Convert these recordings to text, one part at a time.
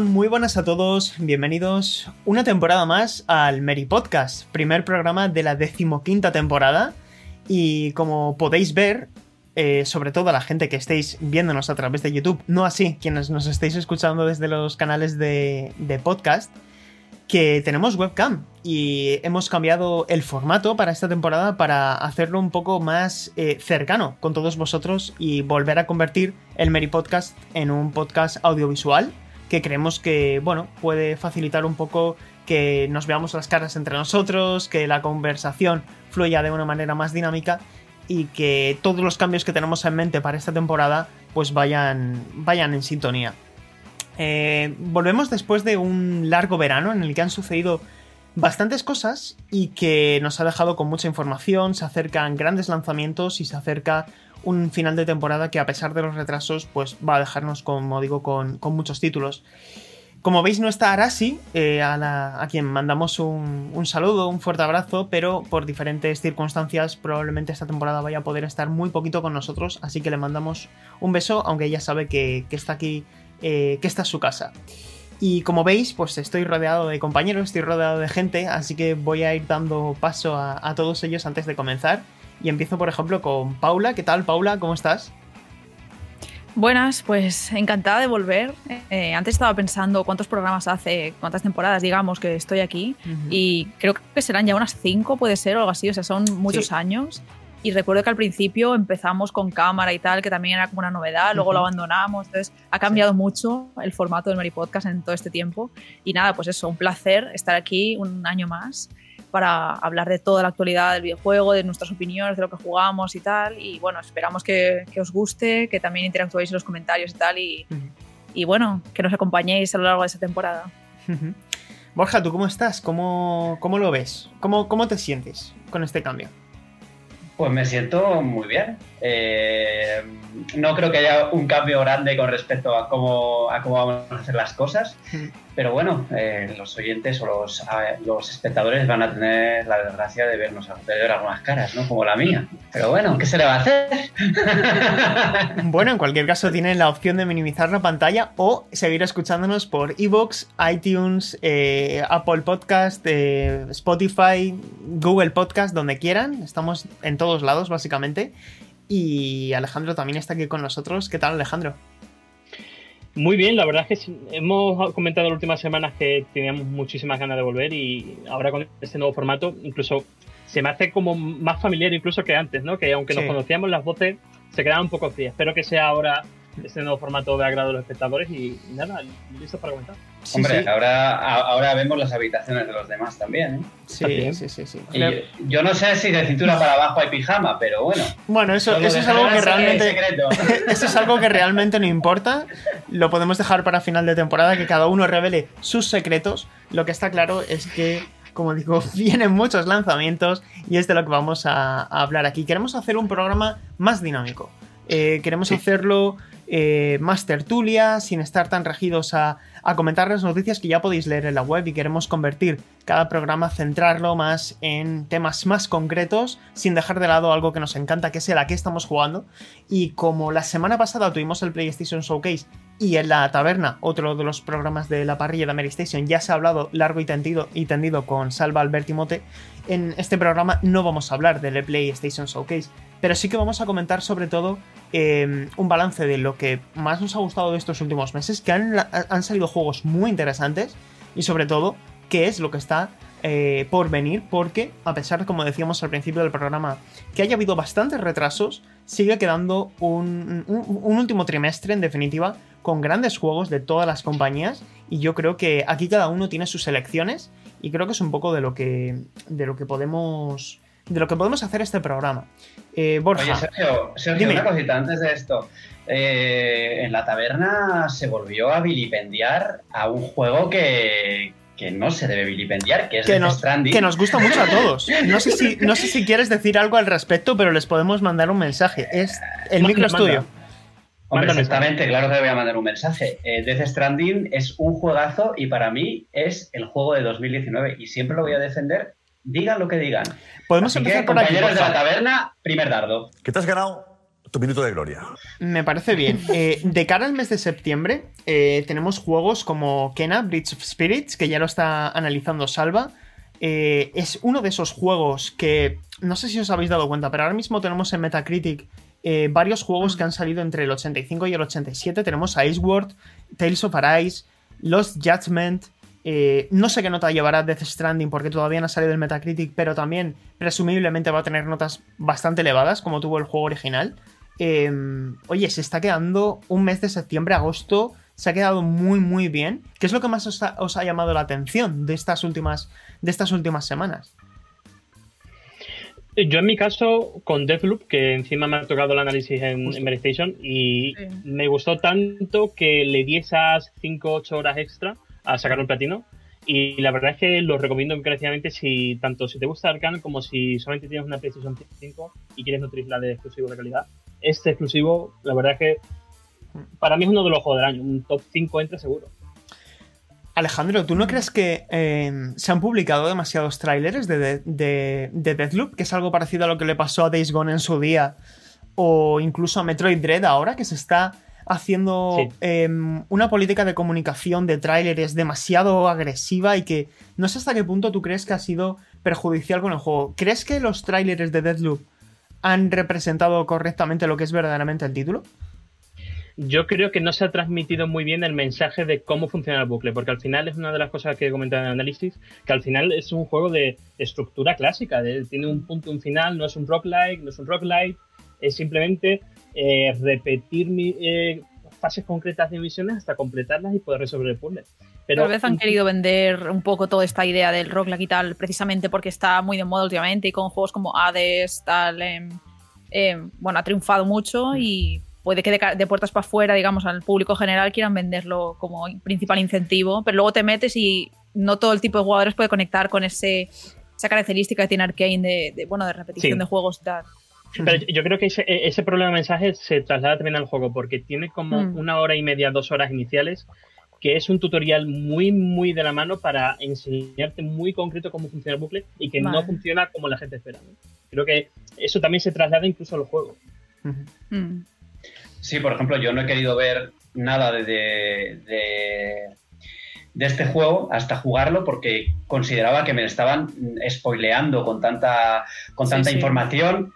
Muy buenas a todos, bienvenidos una temporada más al Mary Podcast, primer programa de la decimoquinta temporada. Y como podéis ver, eh, sobre todo a la gente que estéis viéndonos a través de YouTube, no así quienes nos estéis escuchando desde los canales de, podcast, que tenemos webcam y hemos cambiado el formato para esta temporada para hacerlo un poco más eh, cercano con todos vosotros y volver a convertir el Mary Podcast en un podcast audiovisual que creemos que, bueno, puede facilitar un poco que nos veamos las caras entre nosotros, que la conversación fluya de una manera más dinámica y que todos los cambios que tenemos en mente para esta temporada pues vayan, vayan en sintonía. Eh, volvemos después de un largo verano en el que han sucedido bastantes cosas y que nos ha dejado con mucha información, se acercan grandes lanzamientos y se acerca un final de temporada que a pesar de los retrasos pues va a dejarnos como digo con, muchos títulos. Como veis no está Arasi, eh, a, quien mandamos un, saludo, un fuerte abrazo, pero por diferentes circunstancias probablemente esta temporada vaya a poder estar muy poquito con nosotros, así que le mandamos un beso, aunque ella sabe que, está aquí, eh, que esta es su casa. Y como veis, pues estoy rodeado de compañeros, estoy rodeado de gente, así que voy a ir dando paso a todos ellos antes de comenzar. Y empiezo, por ejemplo, con Paula. ¿Qué tal, Paula? ¿Cómo estás? Buenas, pues encantada de volver. Eh, antes estaba pensando cuántos programas hace, cuántas temporadas, digamos, que estoy aquí. Uh -huh. Y creo que serán ya unas cinco, puede ser, o algo así. O sea, son muchos sí. años. Y recuerdo que al principio empezamos con cámara y tal, que también era como una novedad, luego uh -huh. lo abandonamos. Entonces ha cambiado sí. mucho el formato del Mary Podcast en todo este tiempo. Y nada, pues eso, un placer estar aquí un año más para hablar de toda la actualidad del videojuego, de nuestras opiniones, de lo que jugamos y tal. Y bueno, esperamos que, que os guste, que también interactuéis en los comentarios y tal. Y, uh -huh. y bueno, que nos acompañéis a lo largo de esta temporada. Uh -huh. Borja, ¿tú cómo estás? ¿Cómo, cómo lo ves? ¿Cómo, ¿Cómo te sientes con este cambio? Pues me siento muy bien. Eh, no creo que haya un cambio grande con respecto a cómo, a cómo vamos a hacer las cosas, pero bueno, eh, los oyentes o los, los, espectadores van a tener la desgracia de vernos de ver algunas caras, ¿no? Como la mía. Pero bueno, ¿qué se le va a hacer? bueno, en cualquier caso tienen la opción de minimizar la pantalla o seguir escuchándonos por Evox, iTunes, eh, Apple Podcast, eh, Spotify, Google Podcast, donde quieran. Estamos en todos lados, básicamente. Y Alejandro también está aquí con nosotros. ¿Qué tal, Alejandro? Muy bien, la verdad es que hemos comentado en las últimas semanas que teníamos muchísimas ganas de volver y ahora con este nuevo formato incluso se me hace como más familiar incluso que antes, ¿no? Que aunque sí. nos conocíamos las voces se quedaban un poco frías. Espero que sea ahora este nuevo formato de agrado de los espectadores y, y nada, listo para comentar. Sí, Hombre, sí. Ahora, ahora vemos las habitaciones de los demás también. ¿eh? Sí, sí, sí, sí. Y yo, yo, no sé si de cintura para abajo hay pijama, pero bueno. Bueno, eso, eso es algo que realmente. eso es algo que realmente no importa. Lo podemos dejar para final de temporada, que cada uno revele sus secretos. Lo que está claro es que como digo, vienen muchos lanzamientos y es de lo que vamos a, a hablar aquí. Queremos hacer un programa más dinámico. Eh, queremos sí. hacerlo eh, más tertulia, sin estar tan regidos a, comentar las noticias que ya podéis leer en la web y queremos convertir cada programa, centrarlo más en temas más concretos, sin dejar de lado algo que nos encanta, que es el a qué estamos jugando. Y como la semana pasada tuvimos el PlayStation Showcase y en la taberna, otro de los programas de la parrilla de Mary Station, ya se ha hablado largo y tendido, y tendido con Salva Albert Timote, en este programa no vamos a hablar del PlayStation Showcase, pero sí que vamos a comentar sobre todo eh, un balance de lo que más nos ha gustado de estos últimos meses, que han, han salido juegos muy interesantes y sobre todo qué es lo que está eh, por venir, porque a pesar como decíamos al principio del programa, que haya habido bastantes retrasos, sigue quedando un, un, un último trimestre, en definitiva, con grandes juegos de todas las compañías y yo creo que aquí cada uno tiene sus elecciones y creo que es un poco de lo que, de lo que podemos de lo que podemos hacer este programa. Eh, Borja. Oye, Sergio, Sergio una cosita antes de esto. Eh, en la taberna se volvió a vilipendiar a un juego que, que no se debe vilipendiar, que es que Death nos, Stranding. que nos gusta mucho a todos. No sé, si, no sé si quieres decir algo al respecto, pero les podemos mandar un mensaje. Es el Manda, micro es manda. tuyo. Hombre, exactamente, claro que le voy a mandar un mensaje. Eh, Death Stranding es un juegazo y para mí es el juego de 2019 y siempre lo voy a defender, digan lo que digan. Podemos Así empezar que, por aquí. compañeros de la taberna, primer dardo. Que te has ganado tu minuto de gloria. Me parece bien. Eh, de cara al mes de septiembre, eh, tenemos juegos como Kena, Bridge of Spirits, que ya lo está analizando Salva. Eh, es uno de esos juegos que no sé si os habéis dado cuenta, pero ahora mismo tenemos en Metacritic eh, varios juegos que han salido entre el 85 y el 87. Tenemos a World, Tales of Arise, Lost Judgment. Eh, no sé qué nota llevará Death Stranding porque todavía no ha salido el Metacritic, pero también presumiblemente va a tener notas bastante elevadas como tuvo el juego original. Eh, oye, se está quedando un mes de septiembre, agosto, se ha quedado muy, muy bien. ¿Qué es lo que más os ha, os ha llamado la atención de estas últimas, de estas últimas semanas? Yo en mi caso, con Deathloop, que encima me ha tocado el análisis en, en y Sí. me gustó tanto que le di esas 5-8 horas extra a sacar el platino. Y la verdad es que lo recomiendo encarecidamente si tanto si te gusta Arcan como si solamente tienes una PlayStation 5 y quieres nutrirla de exclusivos de calidad. Este exclusivo, la verdad es que para mí es uno de los juegos del año, un top 5 entra seguro. Alejandro, ¿tú no crees que eh, se han publicado demasiados trailers de, de, de-? Que es algo parecido a lo que le pasó a Days Gone en su día. O incluso a Metroid Dread ahora, que se está haciendo Sí. eh, una política de comunicación de trailers demasiado agresiva y que no sé hasta qué punto tú crees que ha sido perjudicial con el juego. ¿Crees que los trailers de Deathloop han representado correctamente lo que es verdaderamente el título? Yo creo que no se ha transmitido muy bien el mensaje de cómo funciona el bucle, porque al final es una de las cosas que he comentado en el análisis, que al final es un juego de estructura clásica, de- tiene un punto y un final, no es un roguelike, no es un roguelite, es simplemente eh, repetir mi- eh, fases concretas de misiones hasta completarlas y poder resolver el puzzle. Pero Tal vez han querido vender un poco toda esta idea del roguelike y tal, precisamente porque está muy de moda últimamente y con juegos como Hades, tal. em, bueno, ha triunfado mucho y puede que de, puertas para afuera, digamos, al público general quieran venderlo como principal incentivo, pero luego te metes y no todo el tipo de jugadores puede conectar con ese, esa característica que tiene Arkane de, de, bueno, de repetición Sí. de juegos y tal. Pero yo creo que ese, ese problema de mensaje se traslada también al juego, porque tiene como Mm. una hora y media, dos horas iniciales, que es un tutorial muy, muy de la mano para enseñarte muy concreto cómo funciona el bucle y que no funciona como la gente espera. ¿no? Creo que eso también se traslada incluso a los juegos. Ujú. Mm. Sí, por ejemplo, yo no he querido ver nada de, de, de- de este juego hasta jugarlo porque consideraba que me estaban spoileando con tanta, con Sí, tanta sí. información.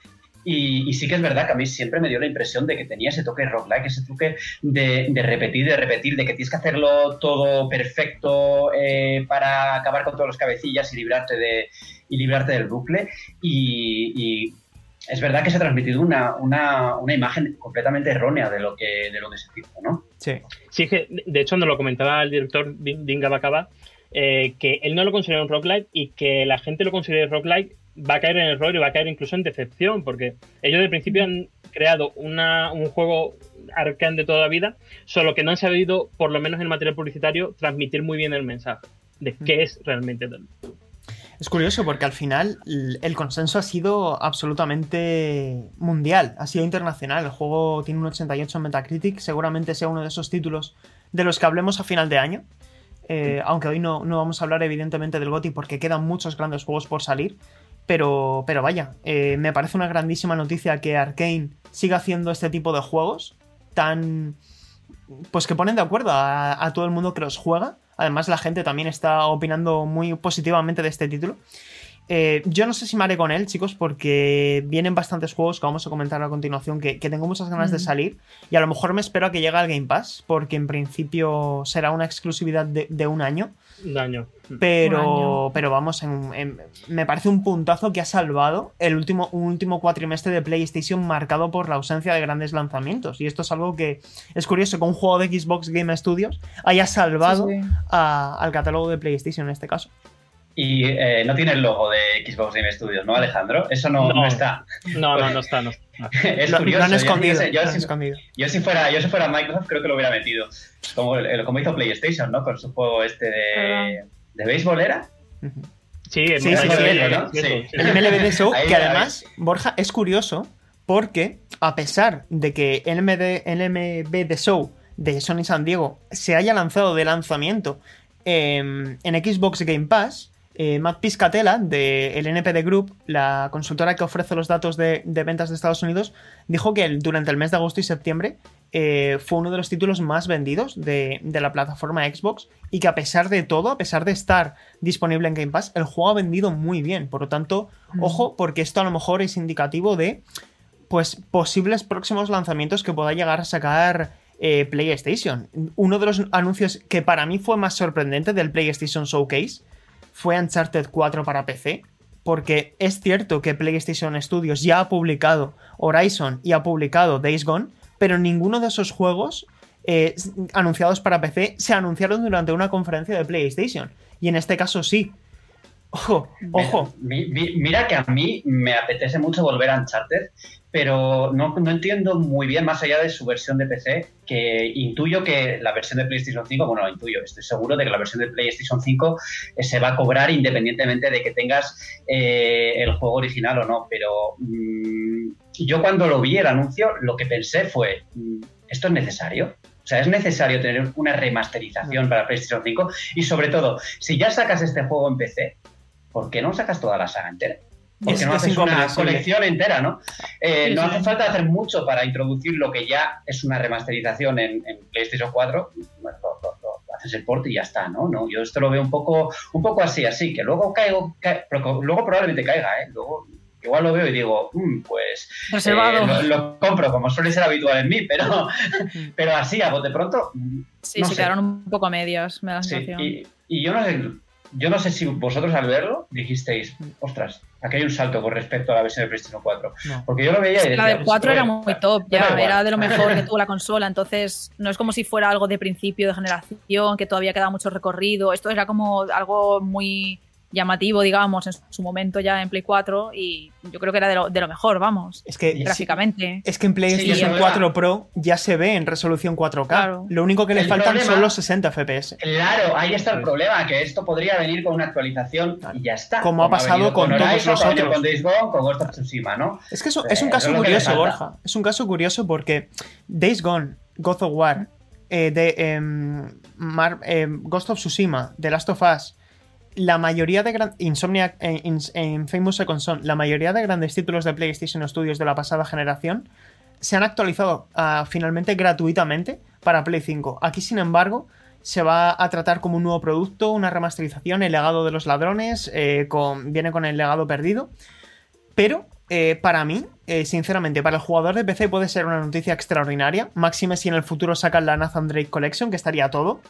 Y, sí que es verdad que a mí siempre me dio la impresión de que tenía ese toque roguelike, ese toque de, repetir, de repetir, de que tienes que hacerlo todo perfecto eh, para acabar con todos los cabecillas y librarte, de, y librarte del bucle. Y, es verdad que se ha transmitido una, una, una imagen completamente errónea de lo que, de lo que se hizo, ¿no? Sí. Sí, es que de hecho nos lo comentaba el director Din- Dinga Bacaba, eh, que él no lo considera un roguelike y que la gente lo considere roguelike va a caer en error y va a caer incluso en decepción, porque ellos de principio han creado una, un juego arcane de toda la vida, solo que no han sabido, por lo menos en material publicitario, transmitir muy bien el mensaje de qué es realmente. Es curioso porque al final el consenso ha sido absolutamente mundial, ha sido internacional. El juego tiene un 88 en Metacritic, seguramente sea uno de esos títulos de los que hablemos a final de año. Eh, aunque hoy no, no vamos a hablar evidentemente del GOTY porque quedan muchos grandes juegos por salir. Pero, pero vaya, eh, me parece una grandísima noticia que Arkane siga haciendo este tipo de juegos tan... Pues que ponen de acuerdo a, a todo el mundo que los juega. Además, la gente también está opinando muy positivamente de este título. Eh, yo no sé si me haré con él, chicos, porque vienen bastantes juegos que vamos a comentar a continuación que, que tengo muchas ganas de salir. Y a lo mejor me espero a que llegue al Game Pass, porque en principio será una exclusividad de, de un año. Daño. Pero, Un año. pero vamos, en- en- me parece un puntazo que ha salvado el último, un último cuatrimestre de PlayStation marcado por la ausencia de grandes lanzamientos. Y esto es algo que es curioso que un juego de Xbox Game Studios haya salvado Sí, sí. a- al catálogo de PlayStation en este caso. Y eh, no tiene el logo de Xbox Game Studios, ¿no, Alejandro? Eso no, no, está. No, no, no está, no es curioso. Lo han escondido. Yo, lo han si, escondido. yo, si, fuera, yo si fuera Microsoft creo que lo hubiera metido. Como, como hizo PlayStation, ¿no? Con su juego este de, de béisbol, ¿era? Sí, sí, sí, sí, ¿no? sí. El MLB de Show, que ahí. además, Borja, es curioso porque a pesar de que el MD, el MB de Show de Sony San Diego se haya lanzado de lanzamiento eh, en Xbox Game Pass, eh, Matt Piscatella del NPD Group, la consultora que ofrece los datos de, de ventas de Estados Unidos, dijo que el- durante el mes de agosto y septiembre eh, fue uno de los títulos más vendidos de, de la plataforma Xbox y que a pesar de todo, a pesar de estar disponible en Game Pass, el juego ha vendido muy bien. Por lo tanto, ojo, porque esto a lo mejor es indicativo de pues posibles próximos lanzamientos que pueda llegar a sacar eh, PlayStation. Uno de los anuncios que para mí fue más sorprendente del PlayStation Showcase fue Uncharted 4 para PC. Porque es cierto que PlayStation Studios ya ha publicado Horizon y ha publicado Days Gone, pero ninguno de esos juegos eh, anunciados para PC se anunciaron durante una conferencia de PlayStation. Y en este caso sí. Ojo, ojo. Mi- mi- Mira que a mí me apetece mucho volver a Uncharted, pero no, no entiendo muy bien, más allá de su versión de PC, que intuyo que la versión de PlayStation 5, bueno, lo intuyo, estoy seguro de que la versión de PlayStation 5 eh, se va a cobrar independientemente de que tengas eh, el juego original o no, pero mm, yo cuando lo vi el anuncio, lo que pensé fue, mm, ¿esto es necesario? O sea, es necesario tener una remasterización para PlayStation 5 y sobre todo, si ya sacas este juego en PC, ¿por qué no sacas toda la saga entera? ¿Por Es- qué no es haces una colección entera, no? Eh, no hace falta hacer mucho para introducir lo que ya es una remasterización en, en PlayStation 4. Bueno, lo, lo- lo- haces el port y ya está, ¿no? ¿no? Yo esto lo veo un poco, un poco así, así, que luego caigo, ca- luego probablemente caiga, ¿eh? Luego igual lo veo y digo, "Mm, pues Reservado. eh, lo, lo compro, como suele ser habitual en mí, pero, pero así, a bote pronto, mm, Sí, no se sé. quedaron un poco a medias, me da la Sí, sensación. y, y yo no sé, yo no sé si vosotros al verlo dijisteis, ostras, aquí hay un salto con respecto a la versión de PlayStation 4. No. Porque yo lo veía y decía, La de pues, 4 era bueno, muy top, ya era de lo mejor que tuvo la consola, entonces no es como si fuera algo de principio de generación, que todavía queda mucho recorrido, esto era como algo muy llamativo, digamos, en su momento ya en Play 4 y yo creo que era de lo, de lo mejor, vamos, Es que, gráficamente. es que en PlayStation Sí, eso es 4 verdad. Pro ya se ve en resolución 4K. Claro. Lo único que le El faltan problema- son los 60 FPS. Claro, ahí está el problema, que esto podría venir con una actualización y ya está. Como ha pasado venido con todos los como ha venido otros. Con Days Gone, con Ghost of Tsushima, ¿no? Es que eso, Eh, es un caso es curioso. Borja. Es un caso curioso porque Days Gone, God of War, eh, de, em, Mar- em, Ghost of Tsushima, The Last of Us, la mayoría de gran- Insomniac eh, en Famous Second Son, la mayoría de grandes títulos de PlayStation Studios de la pasada generación se han actualizado ah, finalmente gratuitamente para Play 5. Aquí, sin embargo, se va a tratar como un nuevo producto, una remasterización, el legado de los ladrones, eh, con, viene con el legado perdido. Pero eh, para mí, eh, sinceramente, para el jugador de PC puede ser una noticia extraordinaria. Máxime si en el futuro sacan la Nathan Drake Collection, que estaría todo.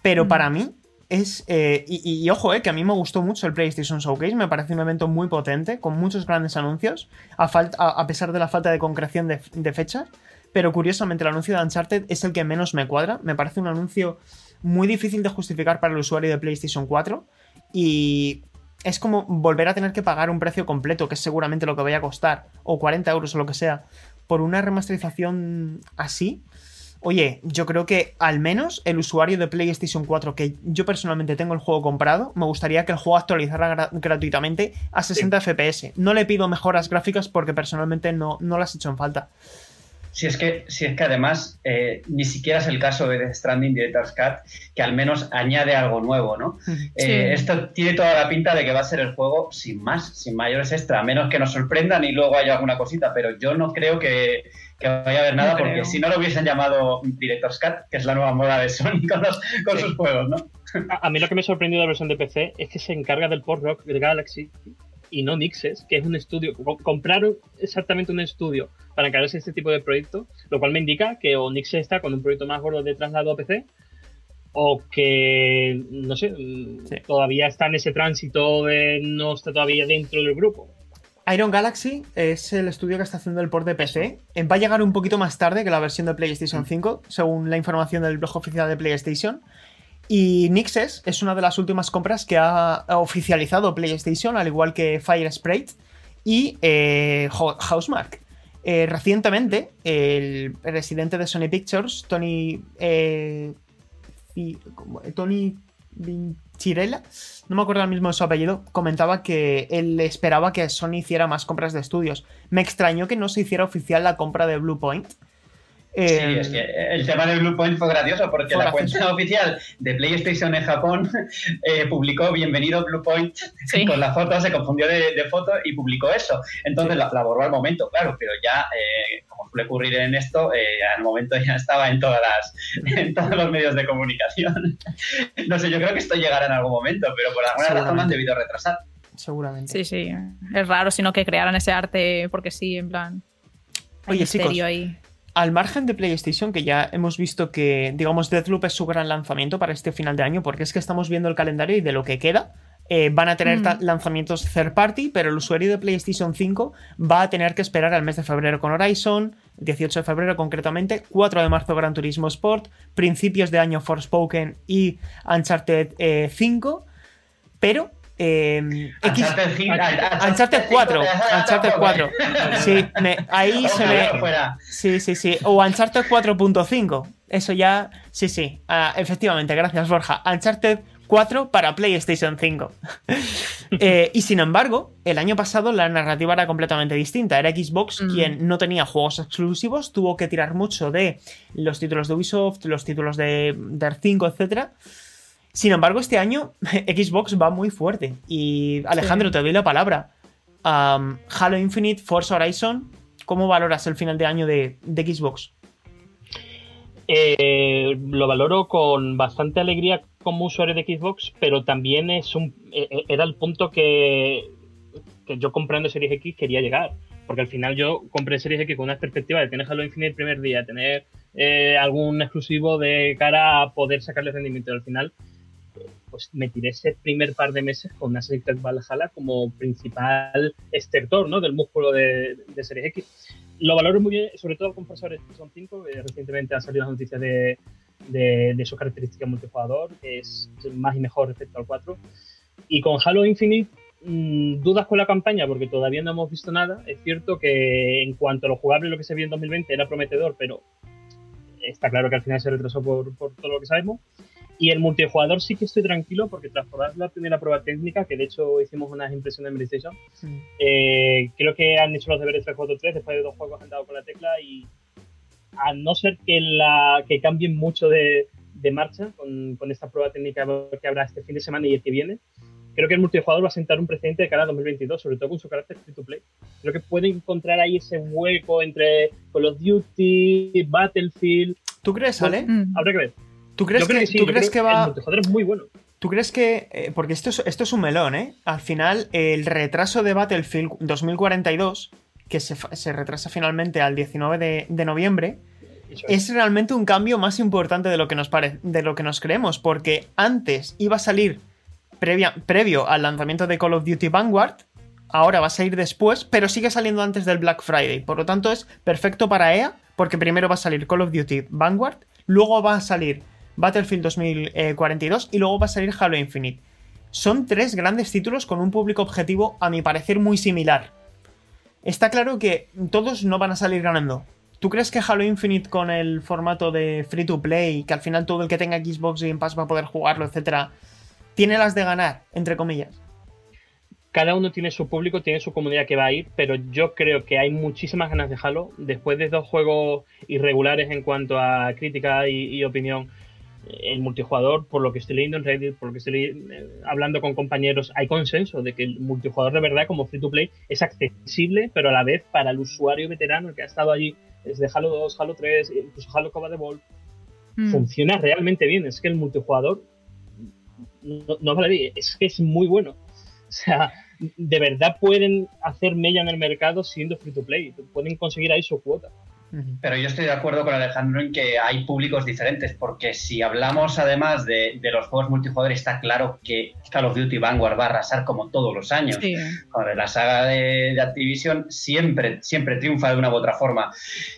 Pero Mm. para mí es. eh, y, ojo, eh, que a mí me gustó mucho el PlayStation Showcase. Me parece un evento muy potente, con muchos grandes anuncios, a- a pesar de la falta de concreción de, de fechas. Pero curiosamente, el anuncio de Uncharted es el que menos me cuadra. Me parece un anuncio muy difícil de justificar para el usuario de PlayStation 4. Y es como volver a tener que pagar un precio completo, que es seguramente lo que vaya a costar, o 40 euros o lo que sea, por una remasterización así. Oye, yo creo que al menos el usuario de PlayStation 4, que yo personalmente tengo el juego comprado, me gustaría que el juego actualizara gra- gratuitamente a 60 FPS. No le pido mejoras gráficas porque personalmente no, no las he hecho en falta. Si es que, si es que además eh, ni siquiera es el caso de Death Stranding Director's Cut, que al menos añade algo nuevo, ¿no? Eh, esto tiene toda la pinta de que va a ser el juego sin más, sin mayores extra, a menos que nos sorprendan y luego haya alguna cosita, pero yo no creo que, que vaya a haber nada, No porque si no lo hubiesen llamado Director's Cut, que es la nueva moda de Sony con, los- con Sí. sus juegos, ¿no? A, a mí lo que me sorprendió de la versión de PC es que se encarga del port rock del Galaxy y no Nixes, que es un estudio. co- Compraron exactamente un estudio para encargarse de este tipo de proyectos, lo cual me indica que o Nixes está con un proyecto más gordo de traslado a PC o que, no sé, Sí. todavía está en ese tránsito de no está todavía dentro del grupo. Iron Galaxy es el estudio que está haciendo el port de PC. Eh, Va a llegar un poquito más tarde que la versión de PlayStation 5, según la información del blog oficial de PlayStation. Y Nixes es una de las últimas compras que ha oficializado PlayStation, al igual que Fire Sprite y eh, Housemark. Eh, recientemente, el presidente de Sony Pictures, Tony. Eh, Tony Vincirella, no me acuerdo el mismo de su apellido, comentaba que él esperaba que Sony hiciera más compras de estudios. Me extrañó que no se hiciera oficial la compra de Bluepoint, sí, es que el tema del Bluepoint fue gracioso porque la cuenta oficial de PlayStation en Japón eh, publicó Bienvenido Bluepoint con la foto, se confundió de, foto y publicó eso. Entonces la, borró al momento, claro, pero ya, eh, como suele ocurrir en esto, eh, al momento ya estaba en, todas las, en todos los medios de comunicación. no sé, yo creo que esto llegará en algún momento, pero por alguna razón han debido retrasar. Seguramente. Sí, sí. Es raro, sino que crearan ese arte porque sí, en plan. Oye, chicos, ahí al margen de PlayStation, que ya hemos visto que, digamos, Deathloop es su gran lanzamiento para este final de año, porque es que estamos viendo el calendario y de lo que queda, eh, van a tener mm. lanzamientos third party, pero el usuario de PlayStation 5 va a tener que esperar al mes de febrero con Horizon, 18 de febrero concretamente, 4 de marzo Gran Turismo Sport, principios de año Forspoken y Uncharted 5, eh, pero eh, Uncharted, 4. Uncharted 4. Sí, ahí se me. Sí, sí, sí. O Uncharted 4.5. Eso ya. Sí, sí. Ah, efectivamente, gracias, Borja. Uncharted 4 para PlayStation 5. Eh, y sin embargo, el año pasado la narrativa era completamente distinta. Era Xbox mm. quien no tenía juegos exclusivos, tuvo que tirar mucho de los títulos de Ubisoft, los títulos de, de 5, etcétera sin embargo, este año Xbox va muy fuerte. Y Alejandro, te doy la palabra. Halo Infinite, Forza Horizon, ¿cómo valoras el final de año de, Xbox? Eh, lo valoro con bastante alegría como usuario de Xbox, pero también es un e, e, era el punto que, que yo comprando Series X quería llegar. Porque al final yo compré Series X con una perspectiva de tener Halo Infinite el primer día, tener eh, algún exclusivo de cara a poder sacarle rendimiento. Al final pues me tiré ese primer par de meses con una Series Valhalla como principal estertor ¿no? del músculo de, de Series X. Lo valoro muy bien, sobre todo con Forza Horizon 5, que recientemente han salido las noticias de, de, su característica multijugador, que es más y mejor respecto al 4. Y con Halo Infinite, mm, dudas con la campaña, porque todavía no hemos visto nada. Es cierto que en cuanto a lo jugable, lo que se vio en 2020 era prometedor, pero está claro que al final se retrasó por, por todo lo que sabemos. Y el multijugador sí que estoy tranquilo porque tras probar la primera prueba técnica, que de hecho hicimos unas impresiones en PlayStation, eh, creo que han hecho los deberes 343, después de dos juegos han dado con la tecla y a no ser que, la, que cambien mucho de, de marcha con, con, esta prueba técnica que habrá este fin de semana y el que viene, creo que el multijugador va a sentar un precedente de cara a 2022, sobre todo con su carácter free to play. Creo que puede encontrar ahí ese hueco entre Call of Duty, Battlefield. ¿Tú crees, Ale? Habrá que ver. ¿Tú crees que, ¿tú crees que va.? El es muy bueno. ¿Tú crees que.? Eh, porque esto es, esto es un melón, ¿eh? Al final, el retraso de Battlefield 2042, que se, retrasa finalmente al 19 de, noviembre, es. realmente un cambio más importante de lo que nos, de lo que nos creemos. Porque antes iba a salir previa, previo al lanzamiento de Call of Duty Vanguard. Ahora va a salir después, pero sigue saliendo antes del Black Friday. Por lo tanto, es perfecto para EA, porque primero va a salir Call of Duty Vanguard, luego va a salir Battlefield 2042 y luego va a salir Halo Infinite. Son tres grandes títulos con un público objetivo, a mi parecer, muy similar. Está claro que todos no van a salir ganando. ¿Tú crees que Halo Infinite con el formato de free to play, que al final todo el que tenga Xbox Game Pass va a poder jugarlo, etcétera, tiene las de ganar, entre comillas? cada uno tiene su público, tiene su comunidad que va a ir, pero yo creo que hay muchísimas ganas de Halo. Después de dos juegos irregulares en cuanto a crítica y opinión, el multijugador, por lo que estoy leyendo en Reddit, por lo que estoy eh, hablando con compañeros, hay consenso de que el multijugador de verdad, como free to play, es accesible, pero a la vez para el usuario veterano, que ha estado allí desde Halo 2, Halo 3, incluso Halo Coba de Ball, mm. funciona realmente bien. Es que el multijugador, no, no vale, es que es muy bueno. O sea, de verdad pueden hacer mella en el mercado siendo free to play, pueden conseguir ahí su cuota. Pero yo estoy de acuerdo con Alejandro en que hay públicos diferentes, porque si hablamos además de, los juegos multijugador, está claro que Call of Duty Vanguard va a arrasar como todos los años. la saga de, Activision siempre, siempre triunfa de una u otra forma.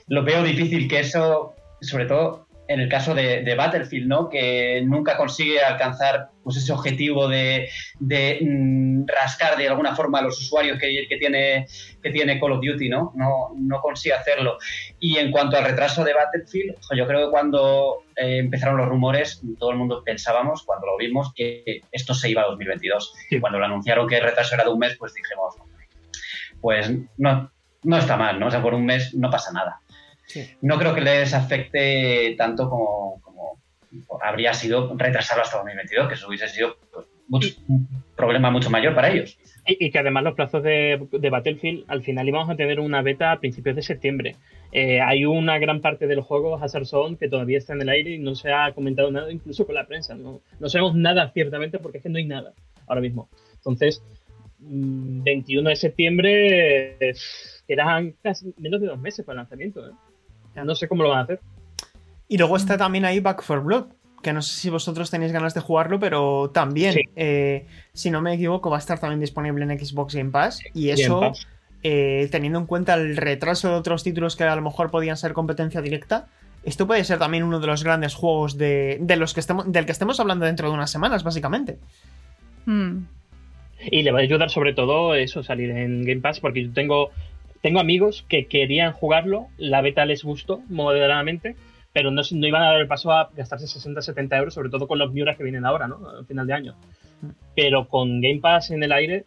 Lo veo difícil que eso, sobre todo en el caso de, Battlefield, ¿no? Que nunca consigue alcanzar pues, ese objetivo de, mm, rascar de alguna forma a los usuarios que, tiene, que tiene Call of Duty, ¿no? ¿no? No consigue hacerlo. Y en cuanto al retraso de Battlefield, yo creo que cuando eh, empezaron los rumores, todo el mundo pensábamos, cuando lo vimos, que esto se iba a 2022. Y cuando lo anunciaron que el retraso era de un mes, pues dijimos, pues no, no está mal, ¿no? O sea, por un mes no pasa nada. No creo que les afecte tanto como, habría sido retrasarlo hasta 2022, que eso hubiese sido pues, un problema mucho mayor para ellos. Y, que además los plazos de, Battlefield, al final íbamos a tener una beta a principios de septiembre. Eh, hay una gran parte del juego, Hazard Zone, que todavía está en el aire y no se ha comentado nada, incluso con la prensa. No, no sabemos nada ciertamente porque es que no hay nada ahora mismo. Entonces, 21 mm, de septiembre, eh, eran casi menos de dos meses para el lanzamiento. ¿eh? No sé cómo lo van a hacer. Y luego está también ahí Back for Blood, que no sé si vosotros tenéis ganas de jugarlo, pero también, eh, si no me equivoco, va a estar también disponible en Xbox Game Pass. Y eso, eh, teniendo en cuenta el retraso de otros títulos que a lo mejor podían ser competencia directa, esto puede ser también uno de los grandes juegos de, los que estemos, del que estemos hablando dentro de unas semanas, básicamente. Hmm. Y le va a ayudar sobre todo eso, salir en Game Pass, porque yo tengo tengo amigos que querían jugarlo, la beta les gustó moderadamente, pero no, no iban a dar el paso a gastarse 60, 70 euros, sobre todo con los Miuras que vienen ahora, ¿no? Al final de año. Pero con Game Pass en el aire,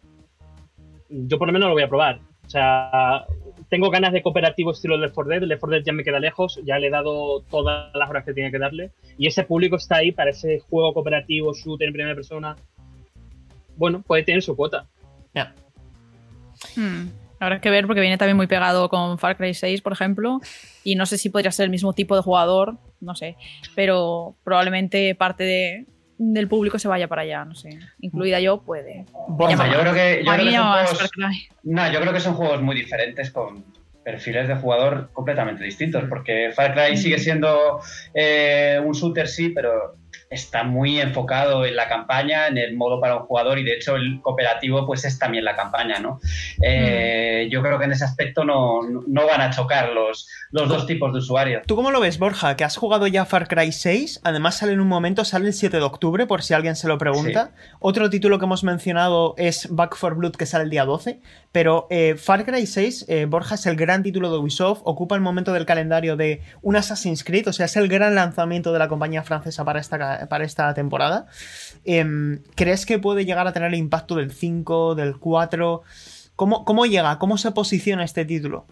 yo por lo menos lo voy a probar. O sea, tengo ganas de cooperativo estilo Left 4 Dead. Left 4 Dead ya me queda lejos, ya le he dado todas las horas que tenía que darle. Y ese público está ahí para ese juego cooperativo, shooter en primera persona. Bueno, puede tener su cuota. Ya. Hmm. Habrá que ver porque viene también muy pegado con Far Cry 6, por ejemplo, y no sé si podría ser el mismo tipo de jugador, no sé, pero probablemente parte del público se vaya para allá, no sé, incluida yo, puede. Bueno, yo creo que, yo creo que son juegos, no, yo creo que son juegos muy diferentes con perfiles de jugador completamente distintos, porque Far Cry sigue siendo eh, un shooter, sí, pero está muy enfocado en la campaña, en el modo para un jugador y de hecho el cooperativo pues es también la campaña, ¿no? Eh, mm. Yo creo que en ese aspecto no, no van a chocar los, los dos tipos de usuarios. ¿Tú cómo lo ves, Borja? Que has jugado ya Far Cry 6, además sale en un momento, sale el 7 de octubre, por si alguien se lo pregunta. Otro título que hemos mencionado es Back for Blood, que sale el día 12, pero eh, Far Cry 6, eh, Borja, es el gran título de Ubisoft, ocupa el momento del calendario de un Assassin's Creed, o sea, es el gran lanzamiento de la compañía francesa para esta para esta temporada. Em, ¿Crees que puede llegar a tener el impacto del 5, del 4? ¿Cómo, ¿Cómo llega? ¿Cómo se posiciona este título?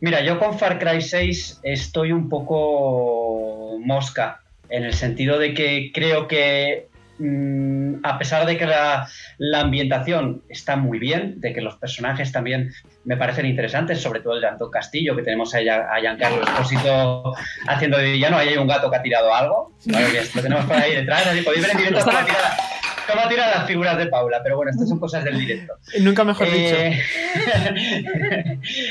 Mira, yo con Far Cry 6 estoy un poco mosca, en el sentido de que creo que Mm, a pesar de que la, ambientación está muy bien, de que los personajes también me parecen interesantes, sobre todo el de Anton Castillo, que tenemos a, a Giancarlo Espósito haciendo de villano, ahí hay un gato que ha tirado algo, lo tenemos por ahí detrás, así podéis ver en directo cómo tira, las figuras de Paula, pero bueno, estas son cosas del directo. Nunca mejor dicho. Eh,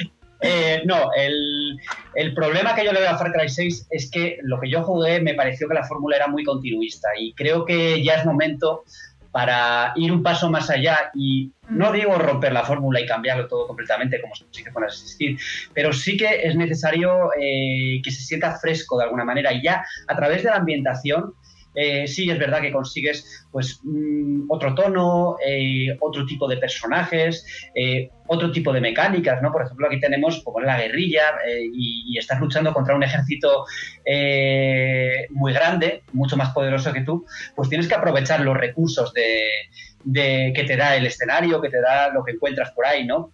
Eh, no, el, problema que yo le veo a Far Cry 6 es que lo que yo jugué me pareció que la fórmula era muy continuista y creo que ya es momento para ir un paso más allá y no digo romper la fórmula y cambiarlo todo completamente como se hizo con Assassin's pero sí que es necesario eh, que se sienta fresco de alguna manera y ya a través de la ambientación eh, sí es verdad que consigues pues mm, otro tono, eh, otro tipo de personajes, eh, otro tipo de mecánicas, ¿no? Por ejemplo, aquí tenemos como la guerrilla y, estás luchando contra un ejército muy grande, mucho más poderoso que tú, pues tienes que aprovechar los recursos de, que te da el escenario, que te da lo que encuentras por ahí, ¿no?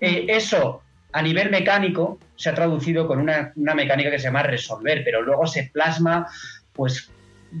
eso a nivel mecánico se ha traducido con una, una, mecánica que se llama resolver, pero luego se plasma pues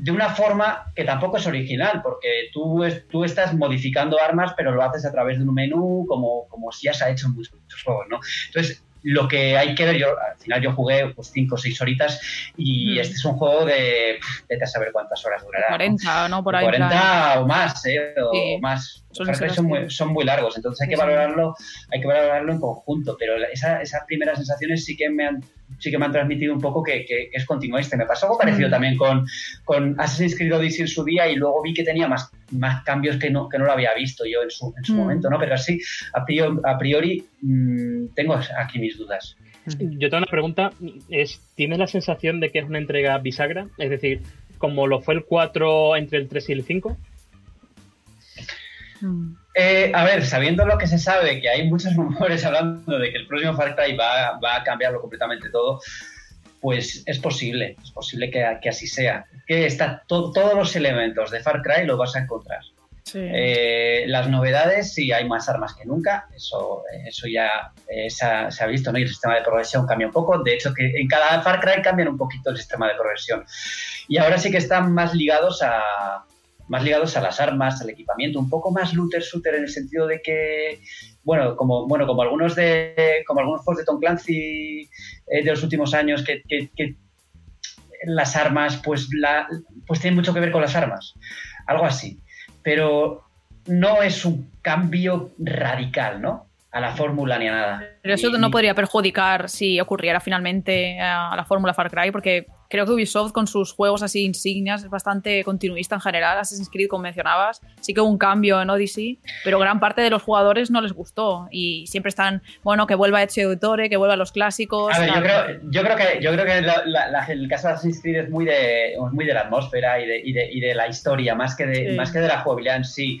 de una forma que tampoco es original, porque tú, tú estás modificando armas, pero lo haces a través de un menú, como, como si ya se ha hecho en muchos, juegos, ¿no? Entonces, lo que hay que ver, yo al final yo jugué pues 5 o 6 horitas y mm. este es un juego de, vete a saber cuántas horas durará. 40, ¿no? Por ahí. 40 o más, ¿eh? O más. Son, muy, son, muy, largos, entonces hay que valorarlo, hay que valorarlo en conjunto, pero esas primeras sensaciones sí que me han sí que me han transmitido un poco que, es continuista. Me pasó algo parecido mm. también con, con Assassin's Creed Odyssey en su día y luego vi que tenía más, más cambios que no, que no lo había visto yo en su, en su mm. momento, ¿no? Pero así, a priori, a priori mm, tengo aquí mis dudas. Yo tengo una pregunta, es, ¿tienes la sensación de que es una entrega bisagra? Es decir, como lo fue el 4 entre el 3 y el 5? Eh, a ver, sabiendo lo que se sabe, que hay muchos rumores hablando de que el próximo Far Cry va, va a cambiarlo completamente todo, pues es posible, es posible que, que así sea. Que está todos los elementos de Far Cry los vas a encontrar. Eh, las novedades, sí, hay más armas que nunca, eso, eso ya eh, se, ha, visto, ¿no? Y el sistema de progresión cambia un poco, de hecho que en cada Far Cry cambian un poquito el sistema de progresión. Y ahora sí que están más ligados a, más ligados a las armas, al equipamiento, un poco más looter-shooter en el sentido de que, bueno, como, bueno, como algunos de como algunos juegos de Tom Clancy eh, de los últimos años que, las armas, pues, la, pues tienen mucho que ver con las armas, algo así. Pero no es un cambio radical, ¿no? A la fórmula ni a nada. Pero eso no podría perjudicar si ocurriera finalmente a la fórmula Far Cry, porque creo que Ubisoft con sus juegos así insignias es bastante continuista en general. Assassin's Creed, como mencionabas, sí que hubo un cambio en Odyssey, pero gran parte de los jugadores no les gustó y siempre están, bueno, que vuelva Ezio Auditore, que vuelva a los clásicos. A ver, yo, creo, yo creo, que, yo creo que el caso de Assassin's Creed es muy de, muy de la atmósfera y de, y de, y de la historia, más que de, más que de la jugabilidad en sí.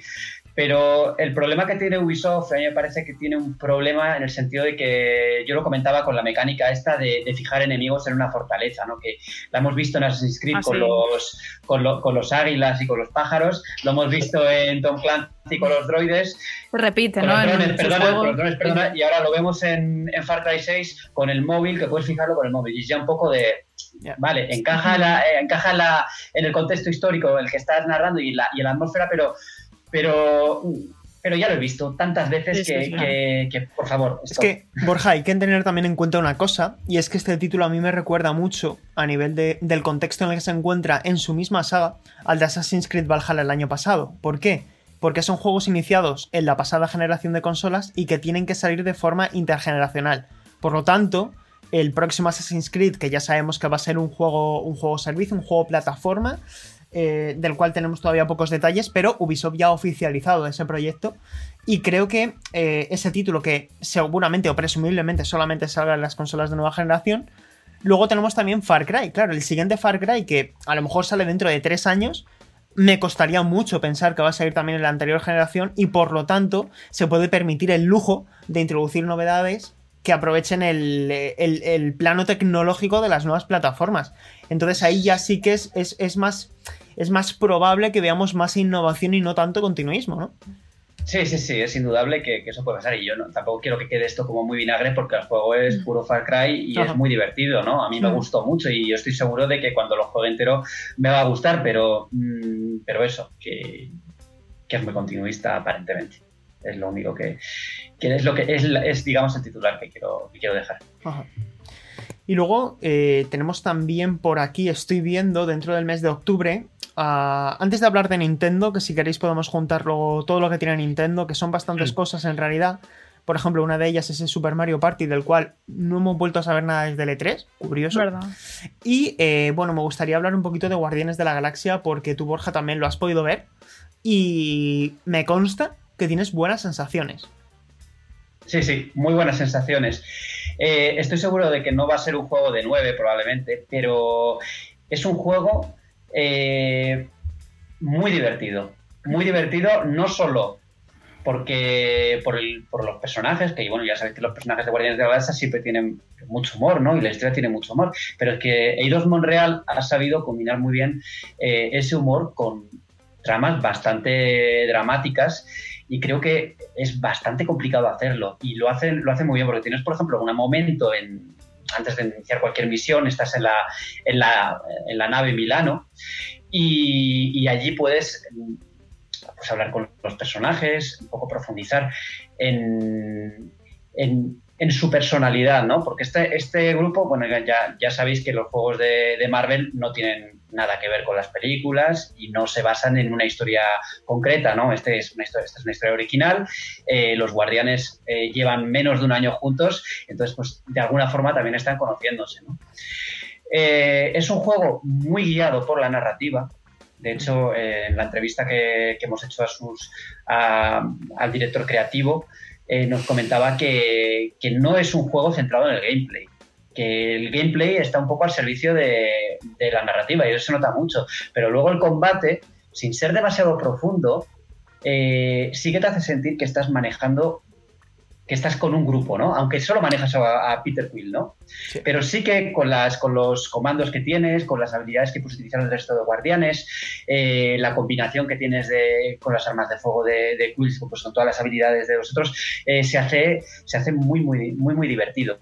Pero el problema que tiene Ubisoft a mí me parece que tiene un problema en el sentido de que yo lo comentaba con la mecánica esta de, fijar enemigos en una fortaleza, ¿no? que la hemos visto en Assassin's Creed ah, con, los, con, los águilas y con los pájaros, lo hemos visto en Tom Clancy con los droides. Se repite, ¿no? y ahora lo vemos en, Far Cry 6 con el móvil, que puedes fijarlo con el móvil. Y es ya un poco de, Vale, encaja, la, eh, encaja la, en el contexto histórico el que estás narrando y, la, y en la atmósfera, pero pero, pero ya lo he visto tantas veces que, por favor. Es que, Borja, hay que tener también en cuenta una cosa, y es que este título a mí me recuerda mucho, a nivel del contexto en el que se encuentra en su misma saga, al de Assassin's Creed Valhalla el año pasado. ¿Por qué? Porque son juegos iniciados en la pasada generación de consolas y que tienen que salir de forma intergeneracional. Por lo tanto, el próximo Assassin's Creed, que ya sabemos que va a ser un juego, un juego servicio, un juego plataforma, eh, del cual tenemos todavía pocos detalles, pero Ubisoft ya ha oficializado ese proyecto y creo que eh, ese título que seguramente o presumiblemente solamente salga en las consolas de nueva generación, luego tenemos también Far Cry, claro, el siguiente Far Cry que a lo mejor sale dentro de tres años, me costaría mucho pensar que va a salir también en la anterior generación y por lo tanto se puede permitir el lujo de introducir novedades que aprovechen el, plano tecnológico de las nuevas plataformas. Entonces ahí ya sí que es, es, más, es más probable que veamos más innovación y no tanto continuismo, ¿no? Sí, sí, sí, es indudable que, eso puede pasar y yo no, tampoco quiero que quede esto como muy vinagre porque el juego es puro Far Cry y es muy divertido, ¿no? A mí me gustó mucho y yo estoy seguro de que cuando lo juegue entero me va a gustar, pero, mm, pero eso, que, que es muy continuista aparentemente. Es lo único que, es lo que es, digamos, el titular que quiero, quiero dejar. Y luego eh, tenemos también por aquí, estoy viendo dentro del mes de octubre, ah, antes de hablar de Nintendo, que si queréis podemos juntar todo lo que tiene Nintendo, que son bastantes mm. cosas en realidad. Por ejemplo, una de ellas es el Super Mario Party, del cual no hemos vuelto a saber nada desde el E3, curioso. Y eh, bueno, me gustaría hablar un poquito de Guardianes de la Galaxia, porque tú, Borja, también lo has podido ver. Y me consta que tienes buenas sensaciones. Sí, sí, muy buenas sensaciones. Eh, estoy seguro de que no va a ser un juego de 9 probablemente, pero es un juego eh, muy divertido. Muy divertido no solo porque por, los personajes, que bueno, ya sabéis que los personajes de Guardianes de la Galaxia siempre tienen mucho humor, ¿no? Y la historia tiene mucho humor, pero es que Eidos Monreal ha sabido combinar muy bien eh, ese humor con tramas bastante dramáticas y creo que es bastante complicado hacerlo y lo hacen, lo hacen muy bien porque tienes, por ejemplo, un momento en, antes de iniciar cualquier misión, estás en la, en la, en la nave Milano y, allí puedes pues, hablar con los personajes, un poco profundizar en, en, su personalidad, ¿no? Porque este, este grupo, bueno, ya, ya sabéis que los juegos de, de Marvel no tienen nada que ver con las películas y no se basan en una historia concreta, ¿no? Este es una historia, esta es una historia original, eh, los guardianes eh, llevan menos de un año juntos, entonces pues de alguna forma también están conociéndose, ¿no? Eh, es un juego muy guiado por la narrativa, de hecho, en la entrevista que, hemos hecho a sus, al director creativo, nos comentaba que, que, no es un juego centrado en el gameplay, que el gameplay está un poco al servicio de, la narrativa y eso se nota mucho. Pero luego el combate, sin ser demasiado profundo, eh, sí que te hace sentir que estás manejando que estás con un grupo, ¿no? Aunque solo manejas a, Peter Quill, ¿no? Pero sí que con, las, con los comandos que tienes, con las habilidades que puedes utilizar el resto de guardianes, eh, la combinación que tienes de, con las armas de fuego de, de Quill, pues con todas las habilidades de los otros, eh, se, hace, se hace muy, muy, muy, muy divertido.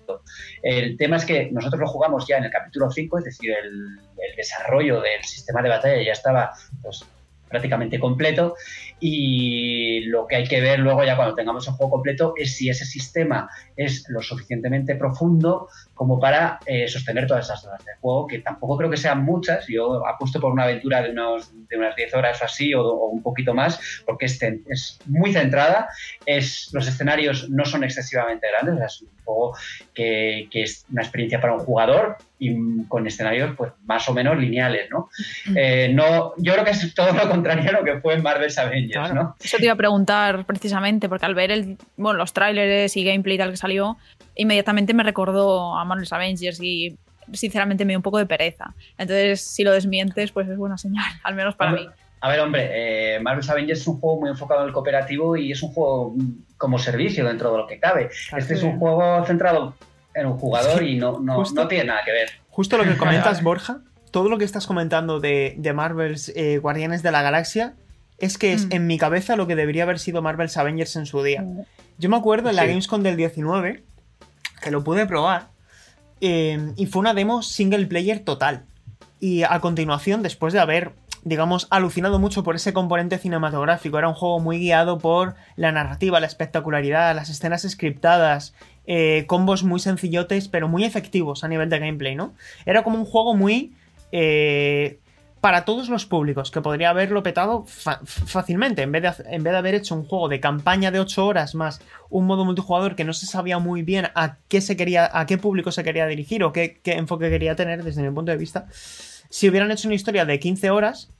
El tema es que nosotros lo jugamos ya en el capítulo 5, es decir, el, el desarrollo del sistema de batalla ya estaba pues, prácticamente completo. Y lo que hay que ver luego ya cuando tengamos el juego completo es si ese sistema es lo suficientemente profundo como para eh, sostener todas esas horas de juego, que tampoco creo que sean muchas, yo apuesto por una aventura de, unos, de unas 10 horas o así o, un poquito más, porque es, es muy centrada, es, los escenarios no son excesivamente grandes, es un juego que, que es una experiencia para un jugador, y con escenarios pues más o menos lineales, ¿no? Eh, no yo creo que es todo lo contrario a lo que fue en Marvel's Avengers, ¿no? Eso te iba a preguntar precisamente, porque al ver el, bueno, los trailers y gameplay tal que salió, inmediatamente me recordó a Marvel's Avengers y sinceramente me dio un poco de pereza. Entonces, si lo desmientes, pues es buena señal, al menos para mí. A ver, hombre, eh, Marvel's Avengers es un juego muy enfocado en el cooperativo y es un juego como servicio dentro de lo que cabe. este es un juego centrado en un jugador y no, no, tiene nada que ver. Justo lo que comentas, Borja, todo lo que estás comentando de, de Marvel's eh, Guardianes de la Galaxia es que es mm. en mi cabeza lo que debería haber sido Marvel's Avengers en su día. Mm. Yo me acuerdo en la Gamescom del 19, que lo pude probar, eh, y fue una demo single player total. Y a continuación, después de haber, digamos, alucinado mucho por ese componente cinematográfico, era un juego muy guiado por la narrativa, la espectacularidad, las escenas scriptadas, eh, combos muy sencillotes, pero muy efectivos a nivel de gameplay, ¿no? Era como un juego muy... Eh, para todos los públicos, que podría haberlo petado fácilmente, en vez, de, en vez de haber hecho un juego de campaña de 8 horas más un modo multijugador que no se sabía muy bien a qué se quería, a qué público se quería dirigir o qué, enfoque quería tener desde mi punto de vista. Si hubieran hecho una historia de 15 horas,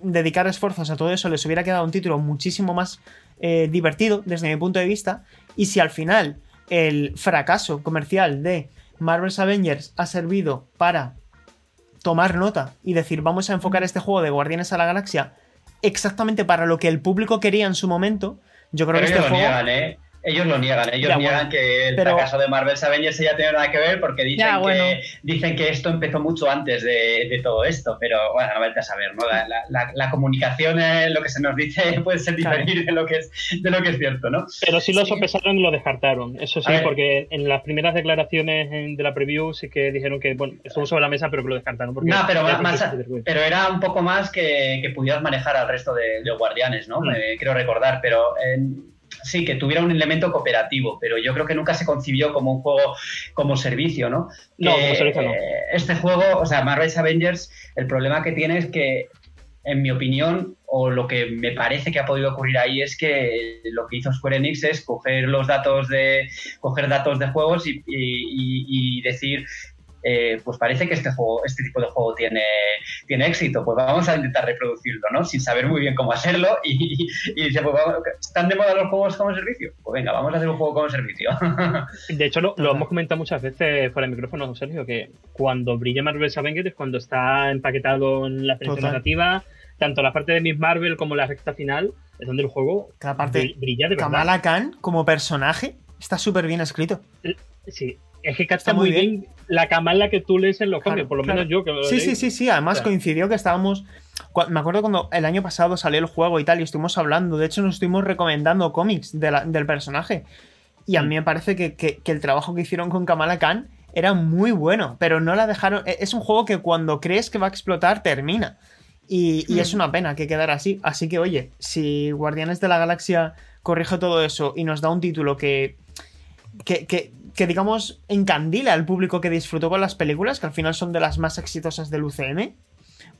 dedicar esfuerzos a todo eso les hubiera quedado un título muchísimo más eh, divertido desde mi punto de vista. Y si al final el fracaso comercial de Marvel's Avengers ha servido para tomar nota y decir, vamos a enfocar este juego de Guardianes a la Galaxia exactamente para lo que el público quería en su momento, yo creo que este juego... ¿eh? Ellos lo niegan, ellos niegan que el fracaso de Marvel's Avengers ya tiene nada que ver porque dicen, que, dicen que esto empezó mucho antes de, todo esto, pero bueno, no vete a saber, ¿no? La, comunicación, lo que se nos dice puede ser diferir de, lo que es, de lo que es cierto, ¿no? Pero sí lo sopesaron y lo descartaron, eso sí, porque en las primeras declaraciones de la preview sí que dijeron que, bueno, estuvo sobre la mesa, pero que lo descartaron. Porque no, pero, pero era un poco más que, que pudieras manejar al resto de, los guardianes, ¿no? Mm. Me quiero recordar, pero... En, sí, que tuviera un elemento cooperativo, pero yo creo que nunca se concibió como un juego como servicio, ¿no? No, como servicio no. Este juego, o sea, Marvel's Avengers, el problema que tiene es que, en mi opinión, o lo que me parece que ha podido ocurrir ahí es que lo que hizo Square Enix es coger los datos de coger datos de juegos y decir eh, pues parece que este juego, este tipo de juego tiene, tiene éxito, pues vamos a intentar reproducirlo, ¿no? Sin saber muy bien cómo hacerlo y, dice, pues ¿están de moda los juegos como servicio? Pues venga, vamos a hacer un juego como servicio. De hecho, lo, hemos comentado muchas veces fuera de micrófono, Sergio, que cuando brilla Marvel's Avengers es cuando está empaquetado en la experiencia narrativa, tanto la parte de Miss Marvel como la recta final, es donde el juego Cada parte brilla de verdad. Kamala Khan como personaje está súper bien escrito. Sí, es que capta muy bien. la Kamala que tú lees en los cómics, por lo menos yo que Sí, sí, sí, sí. Además coincidió que estábamos. Me acuerdo cuando el año pasado salió el juego y tal, y estuvimos hablando. De hecho, nos estuvimos recomendando cómics del personaje. Y a mí me parece que, el trabajo que hicieron con Kamala Khan era muy bueno, pero no la dejaron. E, es un juego que cuando crees que va a explotar, termina. Y, es mm. una pena que quedara así. Así que, oye, si Guardianes de la Galaxia corrige todo eso y nos da un título que, que, que digamos encandila al público que disfrutó con las películas, que al final son de las más exitosas del UCM,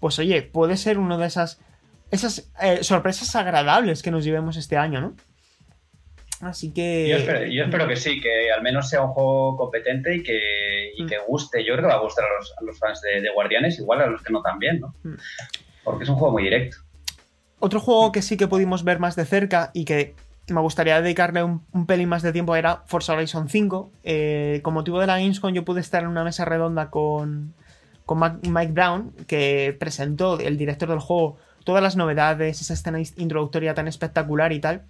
pues oye, puede ser una de esas, esas eh, sorpresas agradables que nos llevemos este año, ¿no? Así que. Yo espero, que sí, que al menos sea un juego competente y que, y que mm. guste. Yo creo que va a gustar a los, fans de, Guardianes, igual a los que no también, ¿no? Mm. Porque es un juego muy directo. Otro juego que sí que pudimos ver más de cerca y que me gustaría dedicarle un, pelín más de tiempo era Forza Horizon 5. Eh, con motivo de la Gamescom yo pude estar en una mesa redonda con, con Mike Brown, que presentó, el director del juego, todas las novedades, esa escena introductoria tan espectacular y tal.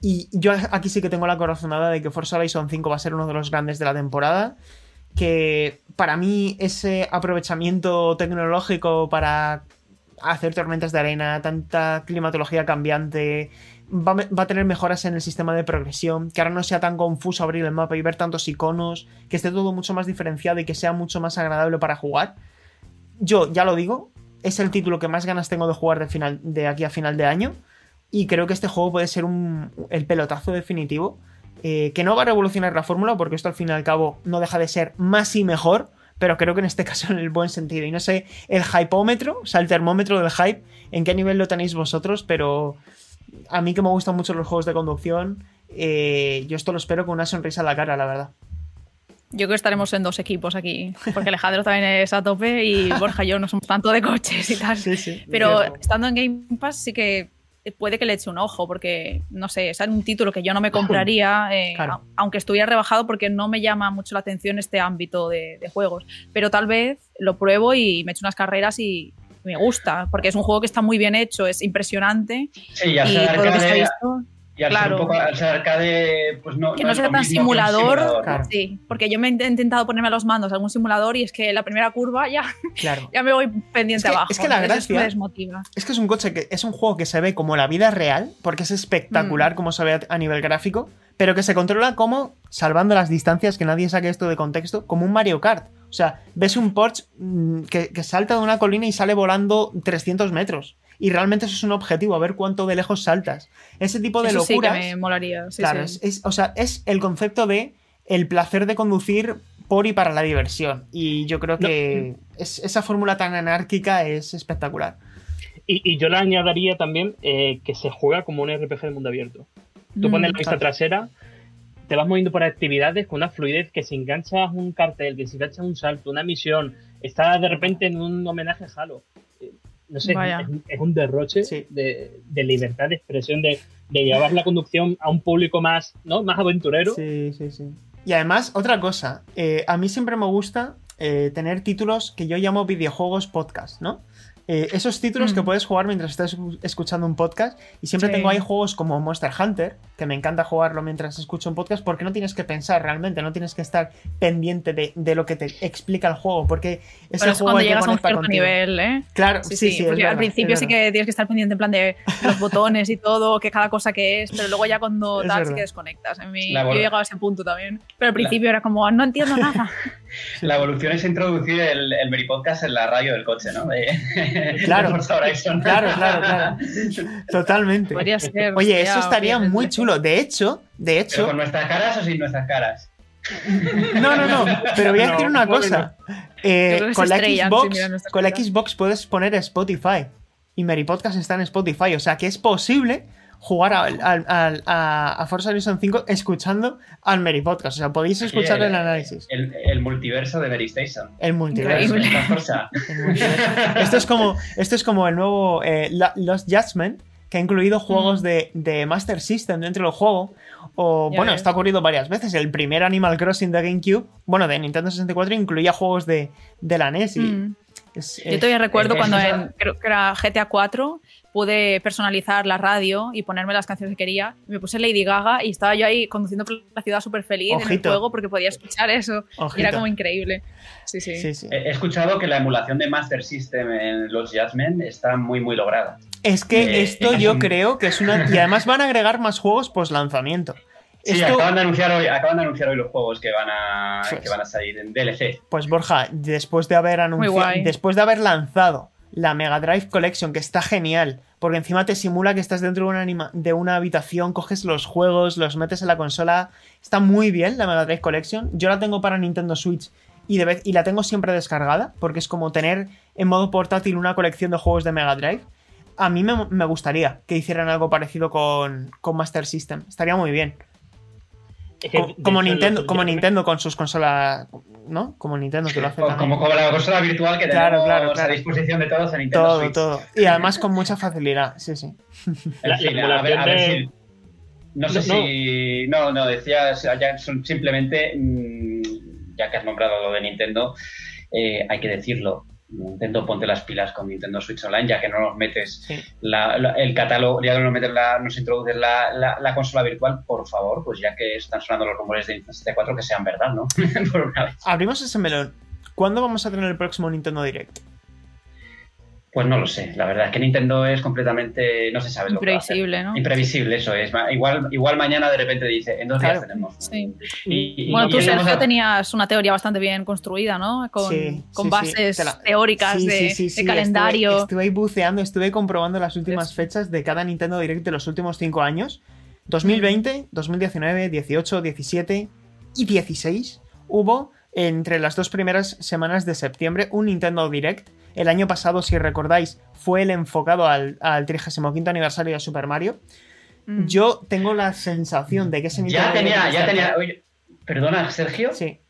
Y yo aquí sí que tengo la corazonada de que Forza Horizon 5 va a ser uno de los grandes de la temporada. Que para mí ese aprovechamiento tecnológico para hacer tormentas de arena, tanta climatología cambiante, va, a tener mejoras en el sistema de progresión, que ahora no sea tan confuso abrir el mapa y ver tantos iconos, que esté todo mucho más diferenciado y que sea mucho más agradable para jugar. Yo ya lo digo, es el título que más ganas tengo de jugar de, final, de aquí a final de año. Y creo que este juego puede ser el pelotazo definitivo. Eh, que no va a revolucionar la fórmula, porque esto al fin y al cabo no deja de ser más y mejor. Pero creo que en este caso en el buen sentido. Y no sé el hypómetro, o sea, el termómetro del hype, en qué nivel lo tenéis vosotros, pero a mí que me gustan mucho los juegos de conducción, eh, yo esto lo espero con una sonrisa en la cara, la verdad. Yo creo que estaremos en dos equipos aquí, porque Alejandro también es a tope y Borja y yo no somos tanto de coches y tal. Sí, sí, Pero estando en Game Pass sí que puede que le eche un ojo, porque, no sé, es un título que yo no me compraría, eh, aunque estuviera rebajado, porque no me llama mucho la atención este ámbito de, juegos. Pero tal vez lo pruebo y me echo unas carreras y me gusta, porque es un juego que está muy bien hecho, es impresionante. Sí, ya y todo lo que visto, y al claro. ser un poco al ser arcade, pues no. Que no, sea tan simulador. Sí, porque yo me he intentado ponerme a los mandos algún simulador y es que la primera curva ya, claro. ya me voy pendiente abajo. Es que la gracia. Es que es un coche que es un juego que se ve como la vida real, porque es espectacular mm. como se ve a nivel gráfico, pero que se controla como, salvando las distancias, que nadie saque esto de contexto, como un Mario Kart. O sea, ves un Porsche mm, que, que salta de una colina y sale volando 300 metros y realmente eso es un objetivo, a ver cuánto de lejos saltas. Ese tipo de eso locuras. Sí que me molaría. claro, Es, o sea, es el concepto de el placer de conducir por y para la diversión. Y yo creo que esa fórmula tan anárquica es espectacular. Y, yo le añadiría también eh, que se juega como un RPG de mundo abierto. Tú pones la vista trasera, te vas moviendo por actividades con una fluidez que si enganchas un cartel, que si enganchas un salto, una misión, estás de repente en un homenaje a Halo no sé, es, un derroche de, libertad de expresión, de, llevar la conducción a un público más, ¿no? más aventurero. Sí, sí, sí. Y además, otra cosa, eh, a mí siempre me gusta eh, tener títulos que yo llamo videojuegos podcast, ¿no? Eh, esos títulos que mm. puedes jugar mientras estás escuchando un podcast. Y siempre tengo ahí juegos como Monster Hunter, que me encanta jugarlo mientras escucho un podcast, porque no tienes que pensar realmente, no tienes que estar pendiente de, lo que te explica el juego, porque ese juego cuando llegas a un cierto nivel, ¿eh? Claro, sí, sí, porque al principio sí que tienes que estar pendiente en plan de los botones y todo, que cada cosa que es, pero luego ya cuando tal sí que desconectas. yo he llegado a ese punto también. Pero al principio era como, no entiendo nada. La evolución es introducir el, el Podcast en la radio del coche, ¿no? Claro, claro, claro, claro. Totalmente. Oye, eso estaría muy chulo. De hecho, de hecho. ¿Con nuestras caras o sin nuestras caras? No, no, no. Pero voy a decir una cosa. Eh, con, la Xbox, con la Xbox puedes poner Spotify. Y Mary Podcast está en Spotify. O sea que es posible jugar a, a, Forza Horizon 5 escuchando al Mary Podcast. O sea, podéis escuchar el, análisis. El, multiverso de Mary Station. El multiverso. esto, es como, esto es como el nuevo eh, Lost Judgment, que ha incluido juegos mm. de, Master System dentro del juego. O, bueno, está ocurrido varias veces. El primer Animal Crossing de GameCube, bueno, de Nintendo 64, incluía juegos de, la NES. Y mm. Yo todavía recuerdo cuando en, creo que era GTA 4 pude personalizar la radio y ponerme las canciones que quería. Me puse Lady Gaga y estaba yo ahí conduciendo por la ciudad súper feliz en el juego porque podía escuchar eso. era como increíble. Sí, sí. He escuchado que la emulación de Master System en los Jasmine está muy, muy lograda. Es que eh, esto yo creo que es una... Y además van a agregar más juegos post lanzamiento. Sí, acaban, de anunciar hoy, acaban de anunciar hoy los juegos que van a, que van a salir en DLC. Pues Borja, después de haber anunciado, después de haber lanzado la Mega Drive Collection, que está genial, porque encima te simula que estás dentro de una, anima de una habitación, coges los juegos, los metes en la consola. Está muy bien la Mega Drive Collection. Yo la tengo para Nintendo Switch y, de vez- y la tengo siempre descargada, porque es como tener en modo portátil una colección de juegos de Mega Drive. A mí me, me gustaría que hicieran algo parecido con, con Master System. Estaría muy bien. Como Nintendo, como yo- Nintendo con sus consolas, ¿no? Como Nintendo que lo hace como, como la consola virtual que Claro, tenemos claro, claro. a disposición de todos en Nintendo Todo, Switch. todo. Y además con mucha facilidad, sí, sí. En La- fin, la a ver, a si- No sé No, si. No, no, decía, o sea, ya son simplemente. mm, Ya que has nombrado lo de Nintendo, eh, hay que decirlo. Nintendo, ponte las pilas con Nintendo Switch Online, ya que no nos metes Sí. la- la- el catálogo, ya que no nos, metes la, nos introduces la, la- la consola virtual, por favor, pues ya que están sonando los rumores de Nintendo 64, que sean verdad, ¿no? por una vez. Abrimos ese melón. ¿Cuándo vamos a tener el próximo Nintendo Direct? Pues no lo sé, la verdad es que Nintendo es completamente. No se sabe lo que va a hacer. Imprevisible, ¿no? Imprevisible, eso es. Igual, igual mañana de repente dice, en dos Claro. días tenemos. Sí. Y- y- Bueno, y tú, Sergio, a- tenías una teoría bastante bien construida, ¿no? Con, Sí, con sí, sí. bases Te la- teóricas Sí, de, sí, sí, de sí, calendario. Estuve, estuve ahí buceando, estuve comprobando las últimas fechas de cada Nintendo Direct de los últimos cinco años. 2020, 2019, 18, 17 y 16 hubo entre las dos primeras semanas de septiembre un Nintendo Direct. El año pasado, si recordáis, fue el enfocado al, al 35 aniversario de Super Mario. Mm. Yo tengo la sensación de que ese Nintendo Ya tenía, Direct ya tenía. Oye, perdona, Sergio. Sí,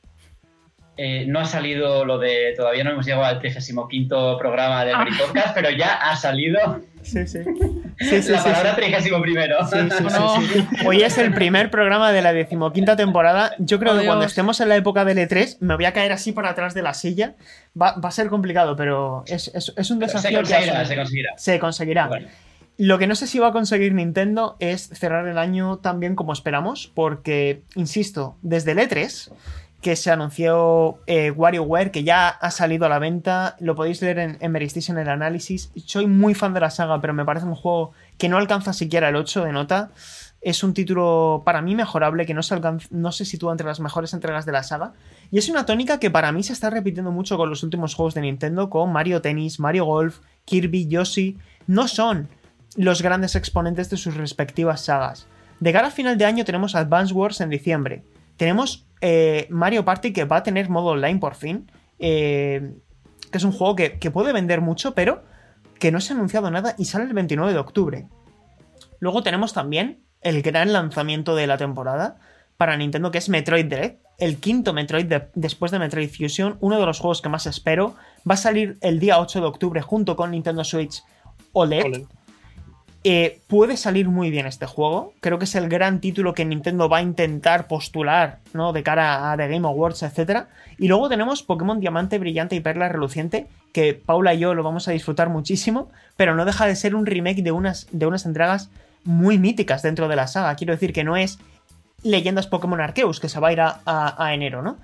eh, no ha salido lo de. Todavía no hemos llegado al 35 programa de Mary Podcast, pero ya ha salido sí, sí. Sí, sí, la sí, palabra sí. 31. Sí, sí, sí, No. sí. Hoy es el primer programa de la decimoquinta temporada. Yo creo Oh, que cuando estemos en la época del E3 me voy a caer así por atrás de la silla. Va, va a ser complicado, pero es, es- es un Se desafío que conseguirá, asumir. se conseguirá. Se conseguirá. Bueno, Lo que no sé si va a conseguir Nintendo es cerrar el año tan bien como esperamos, porque, insisto, desde el E3, que se anunció eh, WarioWare, que ya ha salido a la venta, lo podéis leer en, en Meristation el análisis. Soy muy fan de la saga, pero me parece un juego que no alcanza siquiera el 8 de nota. Es un título para mí mejorable, que no se, alcanza- no se sitúa entre las mejores entregas de la saga. Y es una tónica que para mí se está repitiendo mucho con los últimos juegos de Nintendo, con Mario Tennis, Mario Golf, Kirby, Yoshi. No son los grandes exponentes de sus respectivas sagas. De cara a final de año tenemos Advance Wars en diciembre. Tenemos eh, Mario Party que va a tener modo online por fin. eh, que es un juego que, puede vender mucho, pero que no se ha anunciado nada y sale el 29 de octubre. Luego tenemos también el gran lanzamiento de la temporada para Nintendo, que es Metroid Dread, el quinto Metroid de- después de Metroid Fusion, uno de los juegos que más espero. Va a salir el día 8 de octubre junto con Nintendo Switch OLED. Ole. Eh, puede salir muy bien este juego. Creo que es el gran título que Nintendo va a intentar postular, ¿no? De cara a The Game Awards, etc. Y luego tenemos Pokémon Diamante, Brillante y Perla Reluciente, que Paula y yo lo vamos a disfrutar muchísimo, pero no deja de ser un remake de unas, de unas entregas muy míticas dentro de la saga. Quiero decir que no es Leyendas Pokémon Arceus, que se va a ir a, enero, ¿no?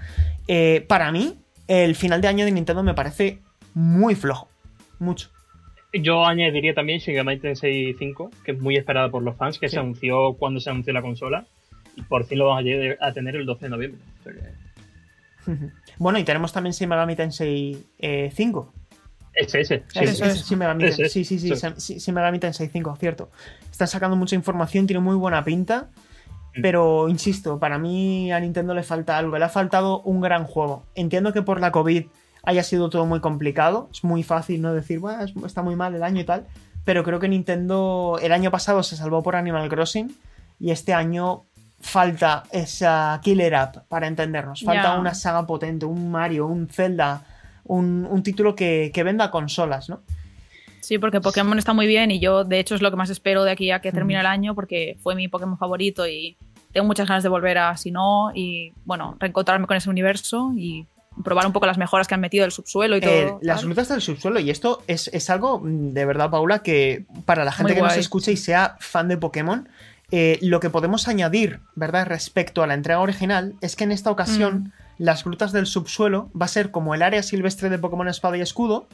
Eh, para mí, el final de año de Nintendo me parece muy flojo. Mucho. Yo añadiría también Shin Megami Tensei 5, que es muy esperada por los fans, que Sí. se anunció cuando se anunció la consola. Y por fin lo vamos a tener el 12 de noviembre. O sea que- Bueno, y tenemos también Shin Megami Tensei eh, 5. Ese, ese. sí, Es- Eso es es. Shin Megami Ese Tensei- es, sí, sí, sí, sí. sí, Shin Megami Tensei 5, cierto. Están sacando mucha información, tiene muy buena pinta. Mm. Pero, insisto, para mí a Nintendo le falta algo. Le ha faltado un gran juego. Entiendo que por la COVID haya sido todo muy complicado. Es muy fácil no decir, "Buah, es- está muy mal el año y tal. Pero creo que Nintendo el año pasado se salvó por Animal Crossing. Y este año falta esa killer app para entendernos. Falta una saga potente, un Mario, un Zelda, un, un título que, que venda consolas, ¿no? Sí, porque Pokémon está muy bien y yo, de hecho, es lo que más espero de aquí a que termine el año porque fue mi Pokémon favorito y tengo muchas ganas de volver a Sinnoh y, bueno, reencontrarme con ese universo y probar un poco las mejoras que han metido del subsuelo y todo. Eh, las tal. rutas del subsuelo. Y esto es, es algo mm, de verdad, Paula, que para la gente Muy que nos escuche y sea fan de Pokémon, eh, lo que podemos añadir, ¿verdad? Respecto a la entrega original, es que en esta ocasión las grutas del subsuelo va a ser como el área silvestre de Pokémon Espada y Escudo.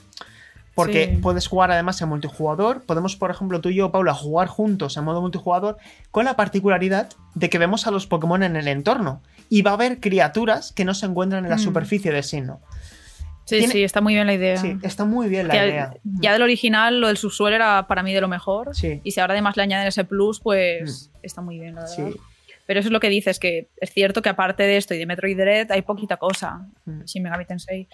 Porque Sí. puedes jugar además en multijugador. Podemos, por ejemplo, tú y yo, Paula, jugar juntos en modo multijugador con la particularidad de que vemos a los Pokémon en el entorno. Y va a haber criaturas que no se encuentran en la Mm. superficie de Sinnoh. Sí, tiene- sí, está muy bien la idea. Sí, está muy bien la Que idea. ya del original, lo del subsuelo era para mí de lo mejor. Sí. Y si ahora además le añaden ese plus, pues está muy bien, la verdad. Sí. Pero eso es lo que dices, que es cierto que aparte de esto y de Metroid Dread hay poquita cosa. Mm. Shin Megami Tensei.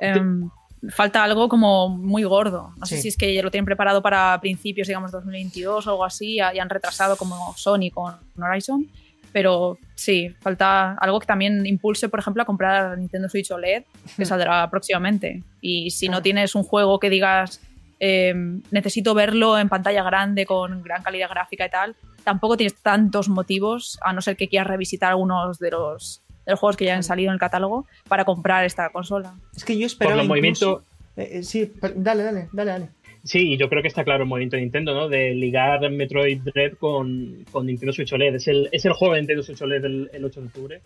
Em, falta algo como muy gordo. No sé si es que ya lo tienen preparado para principios, digamos, 2022 o algo así, y han retrasado como Sony con Horizon. Pero sí, falta algo que también impulse, por ejemplo, a comprar Nintendo Switch OLED, que Hmm. saldrá próximamente. Y si no tienes un juego que digas, eh, necesito verlo en pantalla grande con gran calidad gráfica y tal, tampoco tienes tantos motivos, a no ser que quieras revisitar algunos de los, de los juegos que ya han salido en el catálogo, para comprar esta consola. Es que yo Por esperaba los incluso- movimientos. Eh, eh, sí, dale, dale, dale, dale. Sí, y yo creo que está claro el movimiento de Nintendo, ¿no? De ligar Metroid Dread con, con Nintendo Switch OLED. Es el, es el juego de Nintendo Switch OLED el, el 8 de octubre.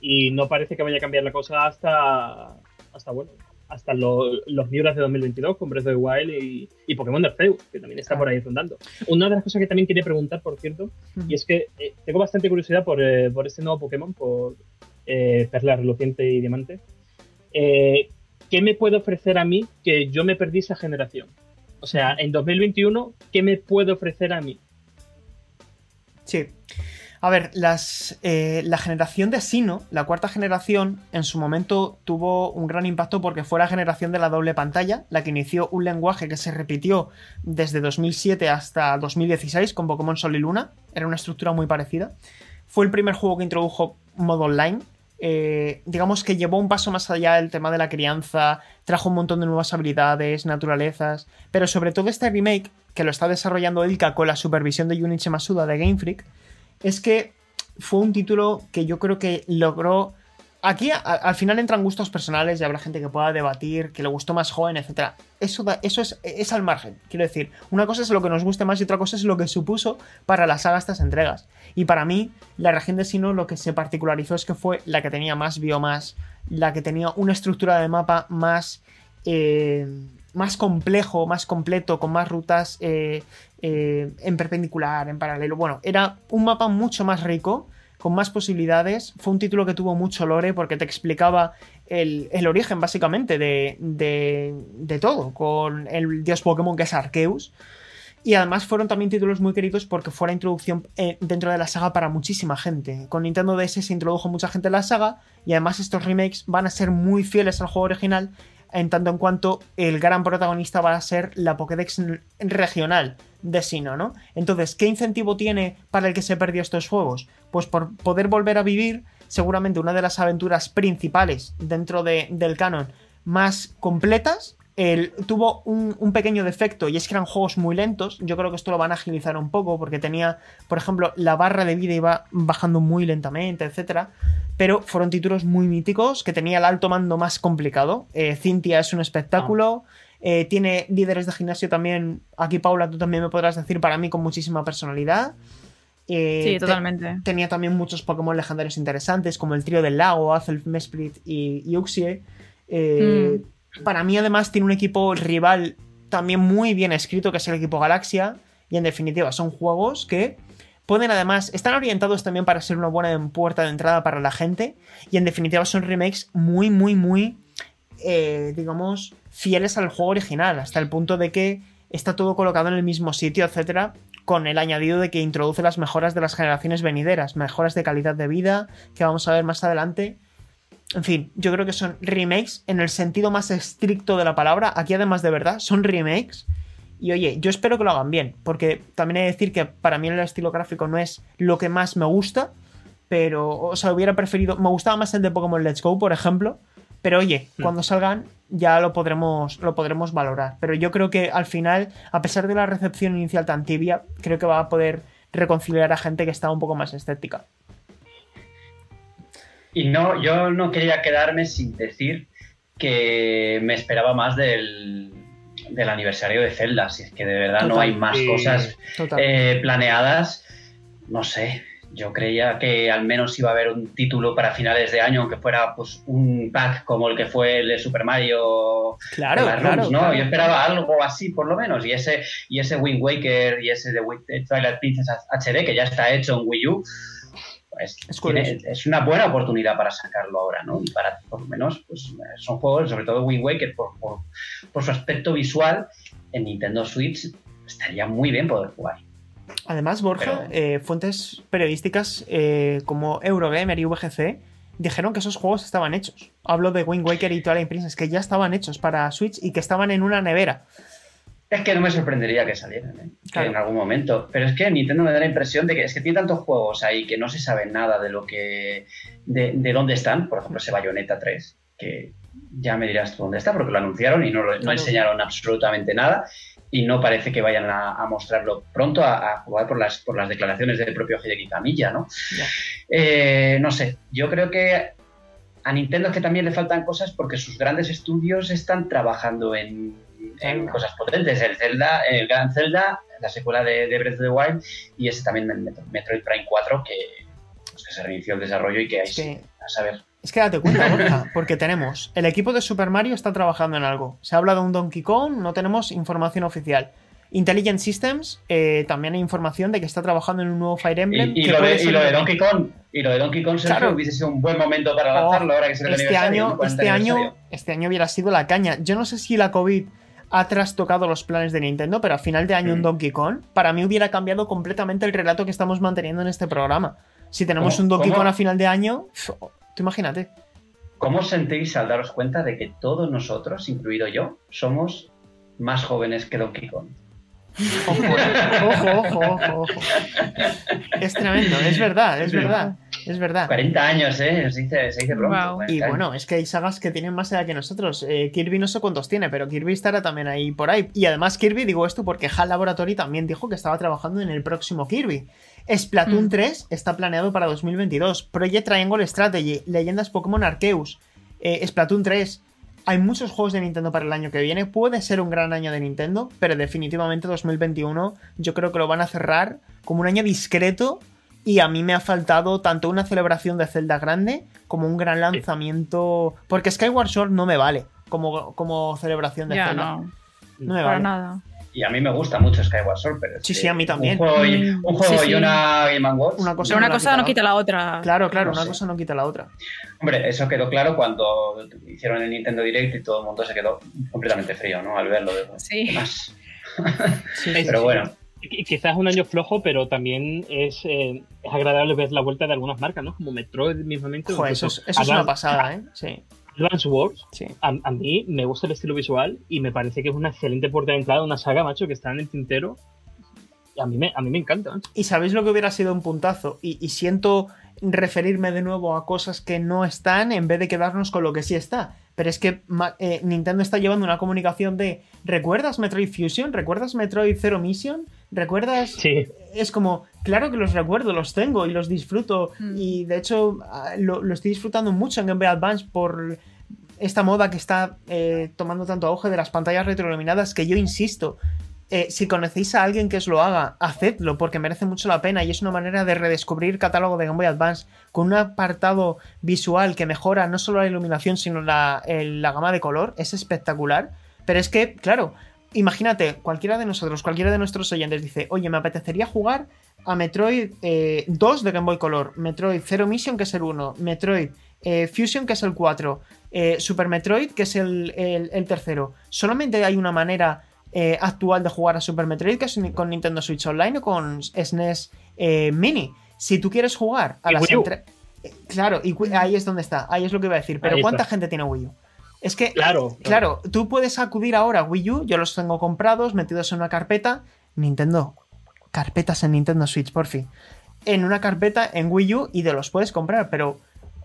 Y no parece que vaya a cambiar la cosa hasta. hasta bueno. Hasta lo- los Miuras de 2022 con Breath of the Wild y, y Pokémon Arceus, que también está Claro. por ahí rondando. Una de las cosas que también quería preguntar, por cierto, y es que eh, tengo bastante curiosidad por, eh, por este nuevo Pokémon, por eh, Perla Reluciente y Diamante. Eh, ¿Qué me puede ofrecer a mí que yo me perdí esa generación? O sea, en 2021, ¿qué me puede ofrecer a mí? Sí. A ver, las, eh, la generación de Sino, la cuarta generación, en su momento tuvo un gran impacto porque fue la generación de la doble pantalla, la que inició un lenguaje que se repitió desde 2007 hasta 2016 con Pokémon Sol y Luna. Era una estructura muy parecida. Fue el primer juego que introdujo modo online. Eh, digamos que llevó un paso más allá el tema de la crianza, trajo un montón de nuevas habilidades, naturalezas, pero sobre todo este remake, que lo está desarrollando Ilka con la supervisión de Junichi Masuda de Game Freak, es que fue un título que yo creo que logró. Aquí al final entran gustos personales y habrá gente que pueda debatir, que le gustó más joven, etc. Eso, da- eso es, es al margen. Quiero decir, una cosa es lo que nos guste más y otra cosa es lo que supuso para la saga estas entregas. Y para mí, la región de Sino lo que se particularizó es que fue la que tenía más biomas, la que tenía una estructura de mapa más. eh, más complejo, más completo, con más rutas eh, eh, en perpendicular, en paralelo. Bueno, era un mapa mucho más rico, con más posibilidades. Fue un título que tuvo mucho lore porque te explicaba el, origen, básicamente, de, de, de todo, con el dios Pokémon que es Arceus. Y además fueron también títulos muy queridos porque fue la introducción eh, dentro de la saga para muchísima gente. Con Nintendo DS se introdujo mucha gente en la saga y además estos remakes van a ser muy fieles al juego original en tanto en cuanto el gran protagonista va a ser la Pokédex regional de Sino, ¿no? Entonces, ¿qué incentivo tiene para el que se perdió estos juegos? Pues por poder volver a vivir seguramente una de las aventuras principales dentro de- del canon más completas. El, tuvo un, pequeño defecto y es que eran juegos muy lentos. Yo creo que esto lo van a agilizar un poco porque tenía, por ejemplo, la barra de vida iba bajando muy lentamente, etcétera pero fueron títulos muy míticos, que tenía el alto mando más complicado. Eh, Cintia es un espectáculo, eh, tiene líderes de gimnasio también, aquí Paula tú también me podrás decir, para mí con muchísima personalidad. Eh, Sí, te- totalmente. tenía también muchos Pokémon legendarios interesantes, como el trío del lago, Azelf, Mesprit y, y Uxie. Eh, Para mí, además, tiene un equipo rival también muy bien escrito, que es el equipo Galaxia. Y en definitiva, son juegos que pueden además, están orientados también para ser una buena puerta de entrada para la gente. Y en definitiva, son remakes muy, muy, muy, eh, digamos, fieles al juego original. Hasta el punto de que está todo colocado en el mismo sitio, etcétera, con el añadido de que introduce las mejoras de las generaciones venideras, mejoras de calidad de vida, que vamos a ver más adelante. En fin, yo creo que son remakes en el sentido más estricto de la palabra. Aquí, además de verdad, son remakes. Y oye, yo espero que lo hagan bien, porque también he de decir que para mí el estilo gráfico no es lo que más me gusta, pero, o sea, hubiera preferido. Me gustaba más el de Pokémon Let's Go, por ejemplo. Pero oye, Hmm. cuando salgan ya lo podremos, lo podremos valorar. Pero yo creo que al final, a pesar de la recepción inicial tan tibia, creo que va a poder reconciliar a gente que está un poco más escéptica. Y no, yo no quería quedarme sin decir que me esperaba más del, del aniversario de Zelda. Si es que de verdad no hay más Sí. cosas eh, planeadas. No sé, yo creía que al menos iba a haber un título para finales de año, aunque fuera pues un pack como el que fue el de Super Mario claro, las claro, rooms, ¿no? claro. Yo esperaba algo así, por lo menos. Y ese, y ese Wind Waker y ese de de Twilight Princess HD, que ya está hecho en Wii U, pues Es tiene- curioso. es una buena oportunidad para sacarlo ahora, ¿no? Y para, por lo menos, pues son juegos, sobre todo Wind Waker, por, por, por su aspecto visual, en Nintendo Switch estaría muy bien poder jugar. Además, Borja, eh, fuentes periodísticas eh, como Eurogamer y VGC dijeron que esos juegos estaban hechos. Hablo de Wind Waker y Twilight Princess, que ya estaban hechos para Switch y que estaban en una nevera. Es que no me sorprendería que salieran ¿eh? en algún momento. Pero es que Nintendo me da la impresión de que es que tiene tantos juegos ahí que no se sabe nada de lo que. de, dónde están. Por ejemplo, ese Bayonetta 3, que ya me dirás tú dónde está, porque lo anunciaron y no, no enseñaron absolutamente nada. Y no parece que vayan a, mostrarlo pronto, a, jugar por las, por las declaraciones del propio Hideki Kamiya, ¿no? Eh, no sé, yo creo que a Nintendo es que también le faltan cosas porque sus grandes estudios están trabajando en en cosas potentes. El Zelda, el Gran Zelda, la secuela de, Breath of the Wild y ese también Metroid Prime 4 pues, que, se reinició el desarrollo y que hay que, a saber. Es que date cuenta, Borja, porque tenemos el equipo de Super Mario está trabajando en algo. Se habla de un Donkey Kong, no tenemos información oficial. Intelligent Systems, eh, también hay información de que está trabajando en un nuevo Fire Emblem. Y, lo, de, Donkey Kong, y lo de Donkey Kong hubiese sido un buen momento para oh, lanzarlo ahora que se este año, este año, este año hubiera sido la caña. Yo no sé si la COVID ha trastocado los planes de Nintendo, pero a final de año un mm. Donkey Kong, para mí hubiera cambiado completamente el relato que estamos manteniendo en este programa. Si tenemos un Donkey Kong a final de año, tú imagínate. ¿Cómo os sentís al daros cuenta de que todos nosotros, incluido yo, somos más jóvenes que Donkey Kong? Ojo, ojo, ojo, ojo, Es tremendo, es verdad, es verdad. Es verdad. 40 años, ¿eh? Se dice, se dice pronto. Y bueno, es que hay sagas que tienen más edad que nosotros. Eh, Kirby no sé cuántos tiene, pero Kirby estará también ahí por ahí. Y además Kirby, digo esto porque HAL Laboratory también dijo que estaba trabajando en el próximo Kirby. Splatoon 3 mm. está planeado para 2022. Project Triangle Strategy, Leyendas Pokémon Arceus, eh, Splatoon 3. Hay muchos juegos de Nintendo para el año que viene. Puede ser un gran año de Nintendo, pero definitivamente 2021 yo creo que lo van a cerrar como un año discreto y a mí me ha faltado tanto una celebración de Zelda grande como un gran lanzamiento. Porque Skyward Sword no me vale como, como celebración de Zelda. No, no me Para nada. Y a mí me gusta mucho Skyward Sword, pero. Sí, sí, a mí también. Un juego y, un juego y una Game Watch. Una cosa, una no, cosa no quita la otra. Claro, claro, una cosa no quita la otra. Hombre, eso quedó claro cuando hicieron el Nintendo Direct y todo el mundo se quedó completamente frío, ¿no? Al verlo. De, sí. sí. Pero bueno quizás es un año flojo, pero también es, eh, es, agradable ver la vuelta de algunas marcas, ¿no? Como Metroid mismamente. eso, es, eso es, una pasada, ¿eh? Sí. Advance Wars, sí. a, mí me gusta el estilo visual y me parece que es una excelente puerta de entrada, una saga, macho, que está en el tintero. Y a mí me, a mí me encanta. Y sabéis lo que hubiera sido un puntazo. Y, y siento referirme de nuevo a cosas que no están en vez de quedarnos con lo que sí está. Pero es que eh, Nintendo está llevando una comunicación de ¿recuerdas Metroid Fusion? ¿Recuerdas Metroid Zero Mission? ¿Recuerdas? Sí. Es como, claro que los recuerdo, los tengo y los disfruto. Mm. Y de hecho ah, lo, estoy disfrutando mucho en Game Boy Advance por esta moda que está eh, tomando tanto auge de las pantallas retroiluminadas que yo insisto, eh, si conocéis a alguien que os lo haga, hacedlo porque merece mucho la pena y es una manera de redescubrir catálogo de Game Boy Advance con un apartado visual que mejora no solo la iluminación sino la, gama de color. Es espectacular. Pero es que, claro, imagínate, cualquiera de nosotros, cualquiera de nuestros oyentes dice, oye, me apetecería jugar a Metroid 2 eh, de Game Boy Color, Metroid Zero Mission que es el 1, Metroid eh, Fusion que es el 4, Super Metroid que es el, el tercero. Solamente hay una manera eh, actual de jugar a Super Metroid, que es con Nintendo Switch Online o con SNES e eh, Mini. Si tú quieres jugar a las entre... Eh, claro, y ahí es donde está, ahí es lo que iba a decir. Pero ¿cuánta gente tiene Wii U? Es que, claro, claro, tú puedes acudir ahora a Wii U, yo los tengo comprados, metidos en una carpeta. Nintendo, carpetas en Nintendo Switch, por fin. En una carpeta en Wii U y te los puedes comprar, pero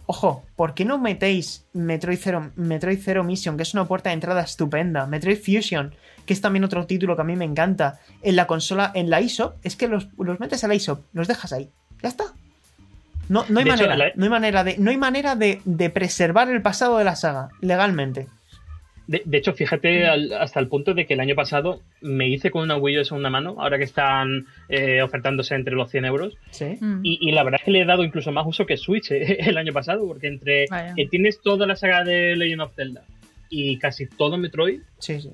Ojo, ¿por qué no metéis Metroid Zero, Metroid Zero Mission, que es una puerta de entrada estupenda? Metroid Fusion, que es también otro título que a mí me encanta. En la consola, en la ISO, es que los, metes a la ISO, los dejas ahí. Ya está. No, no hay manera, no hay manera, de, no hay manera de, de preservar el pasado de la saga, legalmente. De, hecho, fíjate hasta el punto de que el año pasado me hice con una Wii U de segunda mano, ahora que están eh, ofertándose entre los 100 euros. ¿Sí? Mm. Y, la verdad es que le he dado incluso más uso que Switch eh, el año pasado, porque entre que tienes toda la saga de Legend of Zelda y casi todo Metroid. Sí, sí.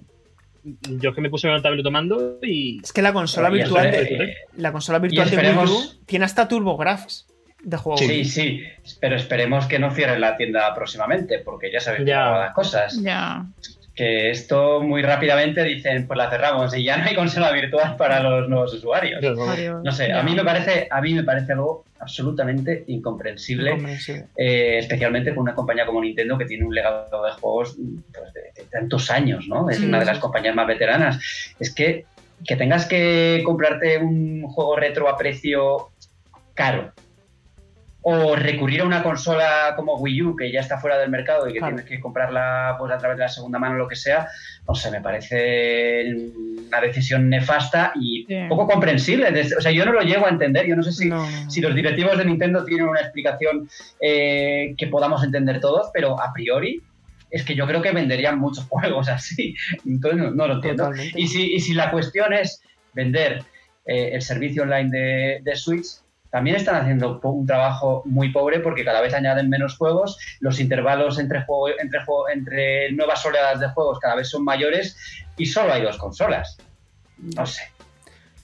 Yo es que me puse en el tablet tomando y. Es que la consola virtual de, la consola virtual de Wii U tiene hasta TurboGrafx de juego. Sí, sí, pero esperemos que no cierren la tienda próximamente, porque ya sabéis cómo las cosas. Ya. que esto muy rápidamente dicen, pues la cerramos y ya no hay consola virtual para los nuevos usuarios. No sé, a mí me parece, a mí me parece algo absolutamente incomprensible, eh, especialmente con una compañía como Nintendo que tiene un legado de juegos pues, de, tantos años, ¿no? Es una de las compañías más veteranas. Es que que tengas que comprarte un juego retro a precio caro o recurrir a una consola como Wii U que ya está fuera del mercado y que tienes que comprarla pues, a través de la segunda mano o lo que sea, no sé, me parece una decisión nefasta y poco comprensible. O sea, yo no lo llego a entender. Yo no sé si, si los directivos de Nintendo tienen una explicación eh, que podamos entender todos, pero a priori es que yo creo que venderían muchos juegos así. Entonces no, lo entiendo. Y si, y si, la cuestión es vender eh, el servicio online de, de Switch, también están haciendo un trabajo muy pobre porque cada vez añaden menos juegos, los intervalos entre, juego, entre, entre nuevas oleadas de juegos cada vez son mayores y solo hay dos consolas. No sé.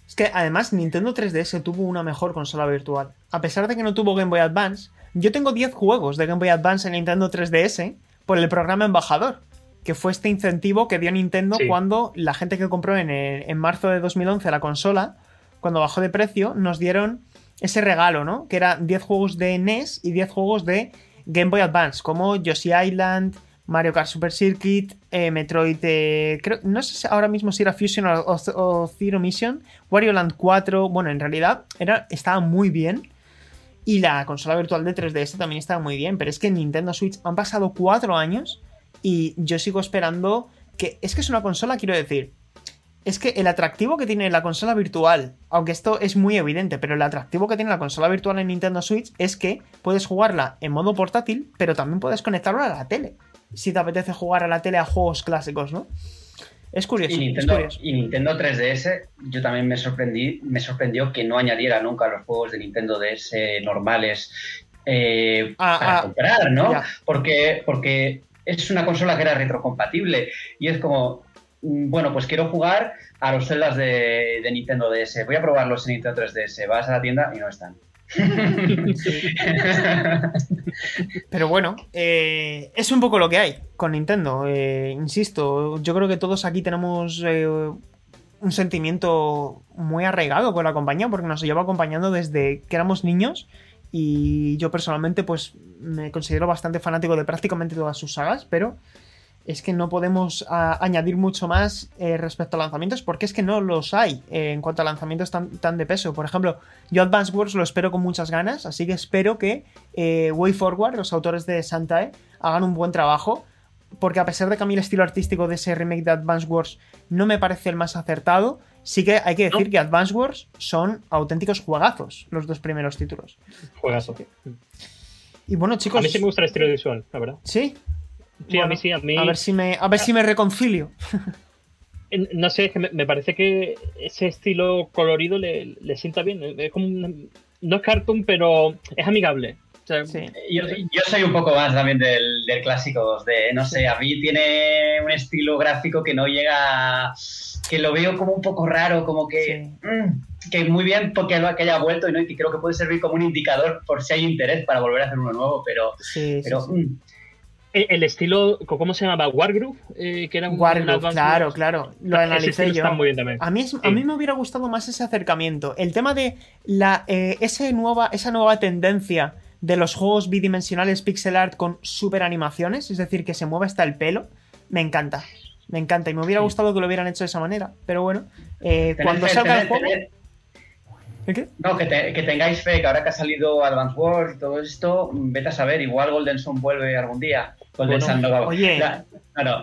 Es que además Nintendo 3DS tuvo una mejor consola virtual. A pesar de que no tuvo Game Boy Advance, yo tengo 10 juegos de Game Boy Advance en Nintendo 3DS por el programa Embajador, que fue este incentivo que dio Nintendo cuando la gente que compró en, en marzo de 2011 la consola, cuando bajó de precio, nos dieron ese regalo, ¿no? Que era 10 juegos de NES y 10 juegos de Game Boy Advance, como Yoshi Island, Mario Kart Super Circuit, eh, Metroid, eh, creo, no sé ahora mismo si era Fusion o, Zero Mission, Wario Land 4, bueno, en realidad era, estaba muy bien. Y la consola virtual de 3DS también estaba muy bien, pero es que Nintendo Switch han pasado 4 años y yo sigo esperando que... Es que es una consola, quiero decir, es que el atractivo que tiene la consola virtual, aunque esto es muy evidente, pero el atractivo que tiene la consola virtual en Nintendo Switch es que puedes jugarla en modo portátil, pero también puedes conectarla a la tele. Si te apetece jugar a la tele a juegos clásicos, ¿no? Es curioso. Y Nintendo, 3DS, yo también me sorprendí, me sorprendió que no añadiera nunca los juegos de Nintendo DS normales eh, ah, para ah, comprar, ¿no? Porque, porque es una consola que era retrocompatible. Y es como, bueno, pues quiero jugar a los celdas de, Nintendo DS. Voy a probarlos en Nintendo 3DS. Vas a la tienda y no están. Pero bueno, eh, es un poco lo que hay con Nintendo. Eh, insisto, yo creo que todos aquí tenemos eh, un sentimiento muy arraigado con la compañía porque nos lleva acompañando desde que éramos niños. Y yo personalmente, pues me considero bastante fanático de prácticamente todas sus sagas, pero es que no podemos añadir mucho más eh, respecto a lanzamientos porque es que no los hay eh, en cuanto a lanzamientos tan, tan, de peso. Por ejemplo, yo Advance Wars lo espero con muchas ganas, así que espero que eh, Way Forward, los autores de Santae, hagan un buen trabajo. Porque a pesar de que a mí el estilo artístico de ese remake de Advance Wars no me parece el más acertado, sí que hay que decir que Advance Wars son auténticos juegazos, los dos primeros títulos. Juegazo. Y bueno, chicos. A mí sí me gusta el estilo visual, la verdad. Sí, Sí, a mí sí, a mí. A ver si me, a ver si me reconcilio. No sé, es que me, parece que ese estilo colorido le, sienta bien. Es como no es cartoon, pero es amigable. yo, soy un poco más también del, del clásico de No sé, a mí tiene un estilo gráfico que no llega. que lo veo como un poco raro, como que. Mm, que muy bien porque que haya vuelto y, ¿no? y creo que puede servir como un indicador por si hay interés para volver a hacer uno nuevo, pero. pero mm, el estilo, ¿cómo se llamaba? Wargroove, eh, que era un Wargroove, claro, claro. Lo analicé yo. muy bien también. A mí, a mí me hubiera gustado más ese acercamiento. El tema de la, eh, ese nueva, esa nueva tendencia de los juegos bidimensionales pixel art con super animaciones, es decir, que se mueva hasta el pelo, me encanta. Me encanta. Y me hubiera gustado que lo hubieran hecho de esa manera. Pero bueno, cuando salga el juego. No, que, tengáis fe, que ahora que ha salido Advance Wars y todo esto, vete a saber, igual Golden Sun vuelve algún día. Golden Sun Oye,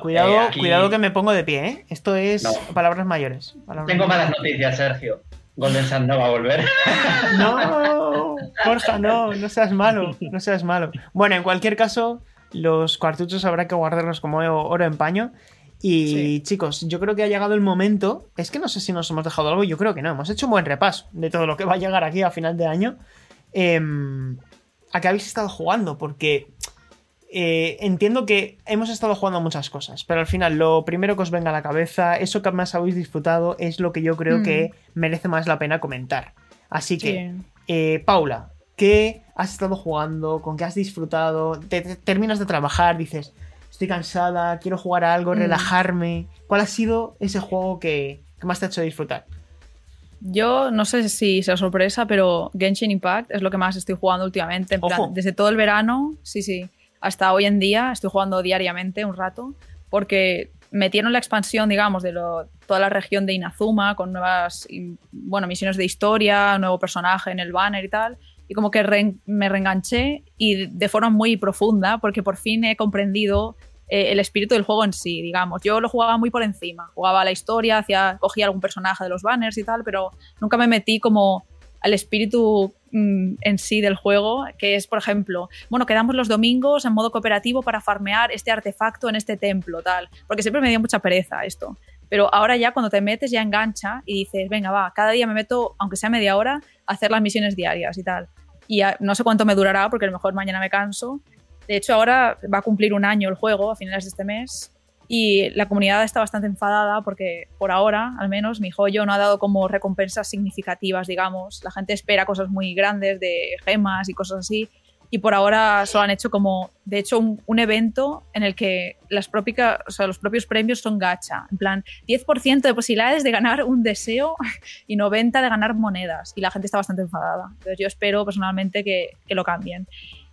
cuidado, eh, cuidado que me pongo de pie, ¿eh? Esto es palabras mayores. Tengo malas noticias, Sergio. Golden Sun no va a volver. No, Borja, no, no seas malo, no seas malo. Bueno, en cualquier caso, los cartuchos habrá que guardarlos como oro en paño. Y chicos, yo creo que ha llegado el momento. Es que no sé si nos hemos dejado algo, yo creo que no. Hemos hecho un buen repaso de todo lo que va a llegar aquí a final de año. Em, a qué habéis estado jugando, porque eh, entiendo que hemos estado jugando muchas cosas, pero al final lo primero que os venga a la cabeza, eso que más habéis disfrutado, es lo que yo creo que mm. merece más la pena comentar. Así que, eh, Paula, ¿qué has estado jugando? ¿Con qué has disfrutado? terminas de trabajar, dices, estoy cansada, quiero jugar a algo, Mm. relajarme. ¿Cuál ha sido ese juego que, que más te ha hecho disfrutar? Yo no sé si será sorpresa, pero Genshin Impact es lo que más estoy jugando últimamente. En plan, desde todo el verano, sí, sí, hasta hoy en día estoy jugando diariamente un rato, porque metieron la expansión, digamos, de lo- toda la región de Inazuma con nuevas, bueno, misiones de historia, nuevo personaje en el banner y tal. Y como que me reenganché y de forma muy profunda, porque por fin he comprendido eh, el espíritu del juego en sí, digamos. Yo lo jugaba muy por encima. Jugaba la historia, hacía, cogía algún personaje de los banners y tal, pero nunca me metí como al espíritu en sí del juego, que es, por ejemplo, bueno, quedamos los domingos en modo cooperativo para farmear este artefacto en este templo, tal. Porque siempre me dio mucha pereza esto. Pero ahora ya cuando te metes ya engancha y dices, venga, va, cada día me meto, aunque sea media hora, a hacer las misiones diarias y tal. Y no sé cuánto me durará, porque a lo mejor mañana me canso. De hecho, ahora va a cumplir un año el juego a finales de este mes y la comunidad está bastante enfadada porque por ahora, al menos, mi joyo no ha dado como recompensas significativas, digamos. La gente espera cosas muy grandes de gemas y cosas así y por ahora solo han hecho como, de hecho, un, evento en el que las propias, o sea, los propios premios son gacha. En plan, 10% de posibilidades de ganar un deseo y 90% de ganar monedas. Y la gente está bastante enfadada. Entonces yo espero personalmente que, lo cambien.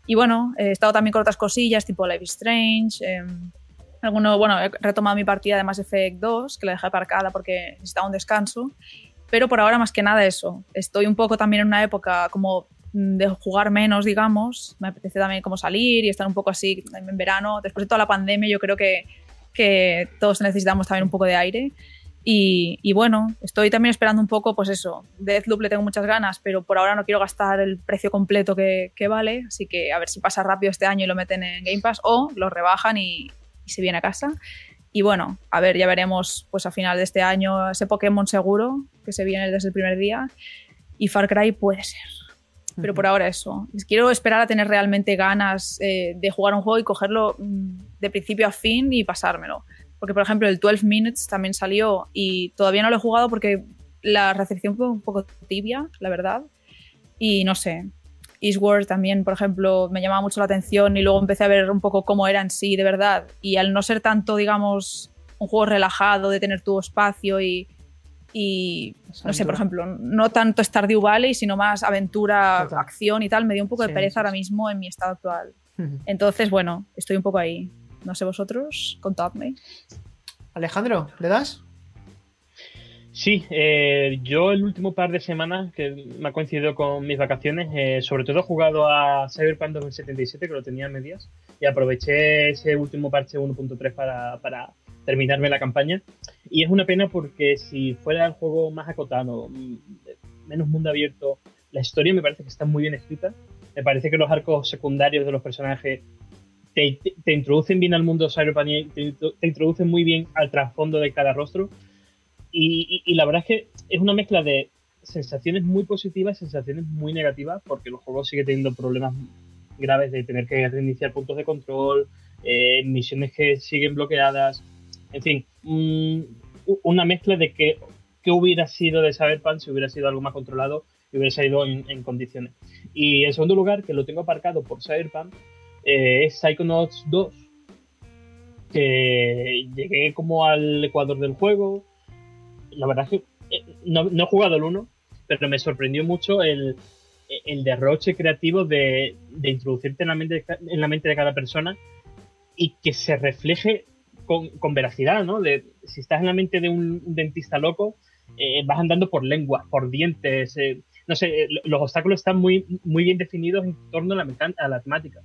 Y bueno, he estado también con otras cosillas tipo Life is Strange. eh, alguno, bueno, he retomado mi partida de Mass Effect 2, que la dejé aparcada porque necesitaba un descanso. Pero por ahora, más que nada, eso. Estoy un poco también en una época como mm, de jugar menos, digamos. Me apetece también como salir y estar un poco así en verano. Después de toda la pandemia, yo creo que, que todos necesitamos también un poco de aire. Y, y bueno, estoy también esperando un poco, pues eso. Deathloop le tengo muchas ganas, pero por ahora no quiero gastar el precio completo que, que vale. Así que a ver si pasa rápido este año y lo meten en Game Pass o lo rebajan y, y se viene a casa. Y bueno, a ver, ya veremos pues a final de este año ese Pokémon seguro que se viene desde el primer día. Y Far Cry puede ser. Pero por ahora eso. Quiero esperar a tener realmente ganas eh, de jugar un juego y cogerlo mm, de principio a fin y pasármelo. Porque, por ejemplo, el 12 Minutes también salió y todavía no lo he jugado porque la recepción fue un poco tibia, la verdad. Y no sé. Eastward también, por ejemplo, me llamaba mucho la atención y luego empecé a ver un poco cómo era en sí, de verdad. Y al no ser tanto, digamos, un juego relajado, de tener tu espacio y, y no sé, por ejemplo, no tanto Stardew Valley, sino más aventura, Total. acción y tal, me dio un poco Sí, de pereza sí, ahora mismo en mi estado actual. Entonces, bueno, estoy un poco ahí. No sé vosotros, contadme. Alejandro, ¿le das? Sí, eh, yo el último par de semanas que me ha coincidido con mis vacaciones, eh, sobre todo he jugado a Cyberpunk 2077, que lo tenía a medias, y aproveché ese último parche 1.3 para, para terminarme la campaña. Y es una pena porque si fuera el juego más acotado, mm, menos mundo abierto, la historia me parece que está muy bien escrita. Me parece que los arcos secundarios de los personajes te, te- te introducen bien al mundo Cyberpunk te, te introducen muy bien al trasfondo de cada rostro. Y, la verdad es que es una mezcla de sensaciones muy positivas y sensaciones muy negativas, porque el juego sigue teniendo problemas graves de tener que reiniciar puntos de control, eh, misiones que siguen bloqueadas, en fin, mm, una mezcla de que, que hubiera sido de Cyberpunk si hubiera sido algo más controlado y hubiera salido en, en condiciones. Y en segundo lugar, que lo tengo aparcado por Cyberpunk, eh, es Psychonauts 2, que llegué como al ecuador del juego. La verdad es que eh, no, no he jugado el 1, pero me sorprendió mucho el, el derroche creativo de, de introducirte en la, mente en la mente de cada persona y que se refleje con, con veracidad, ¿no? Si estás en la mente de un, dentista loco, eh, vas andando por lenguas, por dientes, eh, no sé, eh, lo- los obstáculos están muy, muy bien definidos en torno a la, a temática.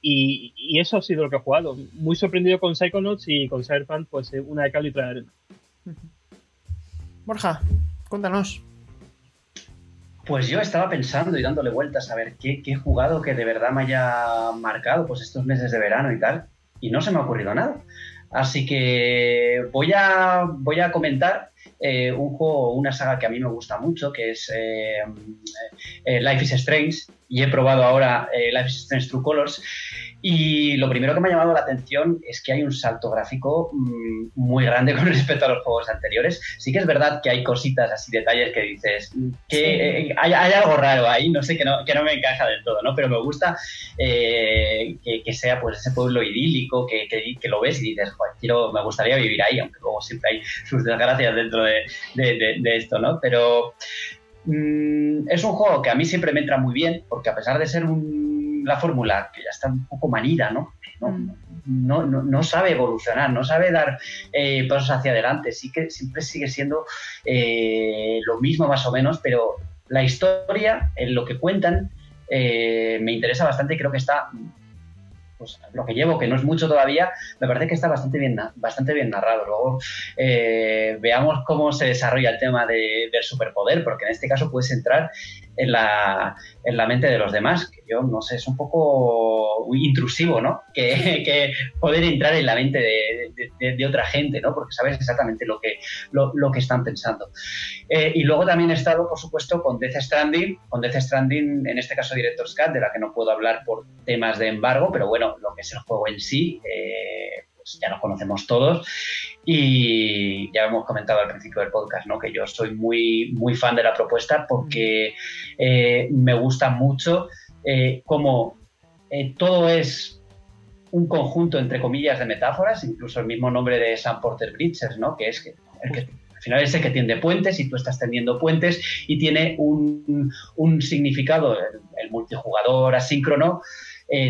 Y, eso ha sido lo que he jugado. Muy sorprendido con Psychonauts y con Cyberpunk, pues una de cal y otra de arena. Borja, cuéntanos. Pues yo estaba pensando y dándole vueltas a ver qué, qué he jugado que de verdad me haya marcado pues estos meses de verano y tal, y no se me ha ocurrido nada. Así que voy a, voy a comentar eh, un juego, una saga que a mí me gusta mucho, que es eh, eh, Life is Strange, y he probado ahora Life is Strange True Colors. Y lo primero que me ha llamado la atención es que hay un salto gráfico mm, muy grande con respecto a los juegos anteriores. Sí que es verdad que hay cositas así, detalles que dices, que hay, algo raro ahí, no sé, que no, que no me encaja del todo, ¿no? Pero me gusta que, sea pues ese pueblo idílico, que, que, lo ves y dices, quiero, me gustaría vivir ahí, aunque luego siempre hay sus desgracias dentro de, de, esto, ¿no? Pero mm, es un juego que a mí siempre me entra muy bien, porque a pesar de ser la fórmula que ya está un poco manida, ¿no? No, no, no, sabe evolucionar, no sabe dar eh, pasos hacia adelante, sí que siempre sigue siendo eh, lo mismo más o menos, pero la historia, en lo que cuentan, eh, me interesa bastante y creo que está pues, lo que llevo, que no es mucho todavía, me parece que está bastante bien, bastante bien narrado. Luego eh, veamos cómo se desarrolla el tema del superpoder, porque en este caso puedes entrar en la, en la mente de los demás, que yo no sé, es un poco intrusivo, ¿no? Que, poder entrar en la mente de, otra gente, ¿no? Porque sabes exactamente lo que, lo, que están pensando. Eh, y luego también he estado, por supuesto, con Death Stranding, con Death Stranding, en este caso Director's Cut, de la que no puedo hablar por temas de embargo, pero bueno, lo que es el juego en sí, eh, pues ya lo conocemos todos. Y ya hemos comentado al principio del podcast, ¿no? Que yo soy muy, muy fan de la propuesta porque eh, me gusta mucho eh, cómo eh, todo es un conjunto, entre comillas, de metáforas, incluso el mismo nombre de Sam Porter Bridges, ¿no? Que es que, el que al final es el que tiende puentes y tú estás tendiendo puentes y tiene un, significado, el, multijugador asíncrono,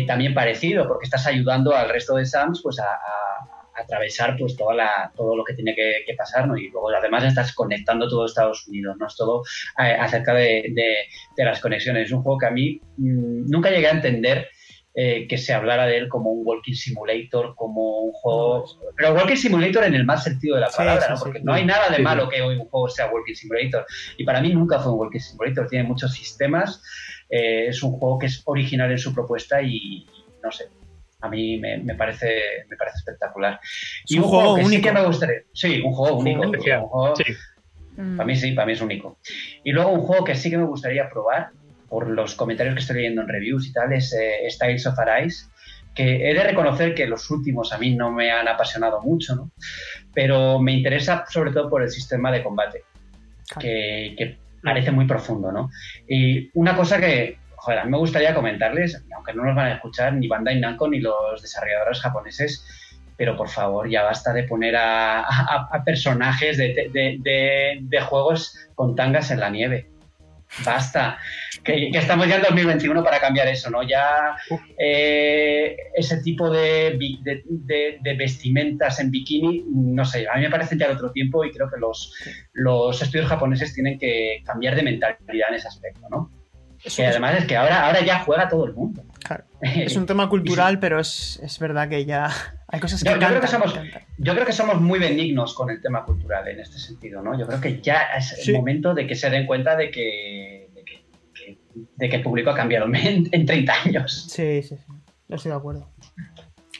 también parecido, porque estás ayudando al resto de Sams pues, a atravesar pues toda la, todo lo que tiene que, pasar, ¿no? Y luego además estás conectando todo Estados Unidos, ¿no? Es todo eh, acerca de, de, las conexiones. Es un juego que a mí mm, nunca llegué a entender eh, que se hablara de él como un walking simulator, como un juego... Pero walking simulator en el más sentido de la palabra, ¿no? Porque no hay nada de malo que hoy un juego sea walking simulator. Y para mí nunca fue un walking simulator. Tiene muchos sistemas. Eh, es un juego que es original en su propuesta y no sé, a mí me, parece, me parece espectacular. y un, juego, único. Sí que me gustaría. Sí, un juego único. Para mí sí, para mí es único. Y luego un juego que sí que me gustaría probar, por los comentarios que estoy leyendo en reviews y tal, es eh, Styles of Arise que he de reconocer que los últimos a mí no me han apasionado mucho, ¿no? pero me interesa sobre todo por el sistema de combate, que, que, parece muy profundo. ¿no? Y una cosa que, joder, a mí me gustaría comentarles, aunque no nos van a escuchar ni Bandai Namco ni los desarrolladores japoneses, pero por favor, ya basta de poner a, personajes de, juegos con tangas en la nieve. Basta. Que, estamos ya en 2021 para cambiar eso, ¿no? Ya eh, ese tipo de, vestimentas en bikini, no sé, a mí me parece ya de otro tiempo y creo que los, los estudios japoneses tienen que cambiar de mentalidad en ese aspecto, ¿no? que además es que ahora, ahora ya juega todo el mundo. Es un tema cultural, pero es, verdad que ya hay cosas que, yo, creo que somos, yo creo que somos muy benignos con el tema cultural en este sentido, ¿no? Yo creo que ya es el momento de que se den cuenta de que, de que, el público ha cambiado en, en 30 años. Sí, sí, sí. Estoy de acuerdo.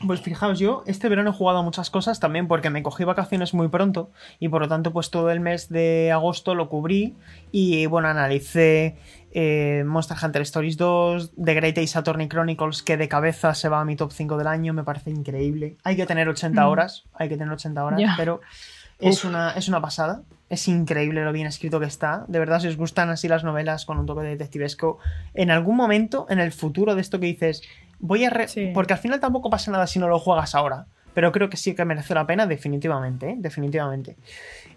Pues fijaos, yo este verano he jugado muchas cosas también porque me cogí vacaciones muy pronto y por lo tanto pues todo el mes de agosto lo cubrí y bueno, analicé eh, Monster Hunter Stories 2, The Great Ace Attorney Chronicles que de cabeza se va a mi top 5 del año, me parece increíble. Hay que tener 80 mm. horas, hay que tener 80 horas, pero es una, es una pasada. Es increíble lo bien escrito que está. De verdad, si os gustan así las novelas con un toque de detectivesco, en algún momento, en el futuro de esto que dices, Voy a. Porque al final tampoco pasa nada si no lo juegas ahora. Pero creo que sí que merece la pena, definitivamente. ¿eh? Definitivamente.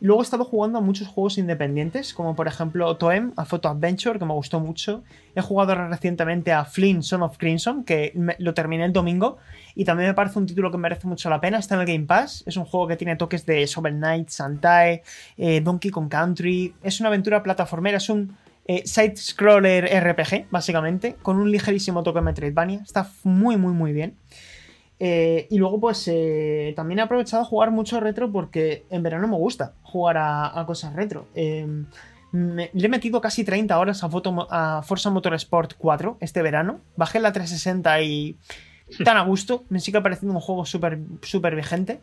Luego he estado jugando a muchos juegos independientes, como por ejemplo Toem, a Photo Adventure, que me gustó mucho. He jugado recientemente a Flynn, Son of Crimson, que lo terminé el domingo. Y también me parece un título que merece mucho la pena. Está en el Game Pass. Es un juego que tiene toques de Shovel Knight, Santae, eh, Donkey Kong Country. Es una aventura plataformera, es un eh, side-scroller RPG, básicamente, con un ligerísimo toque Metroidvania. Está muy, muy, muy bien. Eh, y luego, pues eh, también he aprovechado a jugar mucho retro porque en verano me gusta jugar a, cosas retro. le he metido casi 30 horas a, foto, a Forza Motorsport 4 este verano. Bajé la 360 y tan a gusto. Me sigue pareciendo un juego súper súper vigente.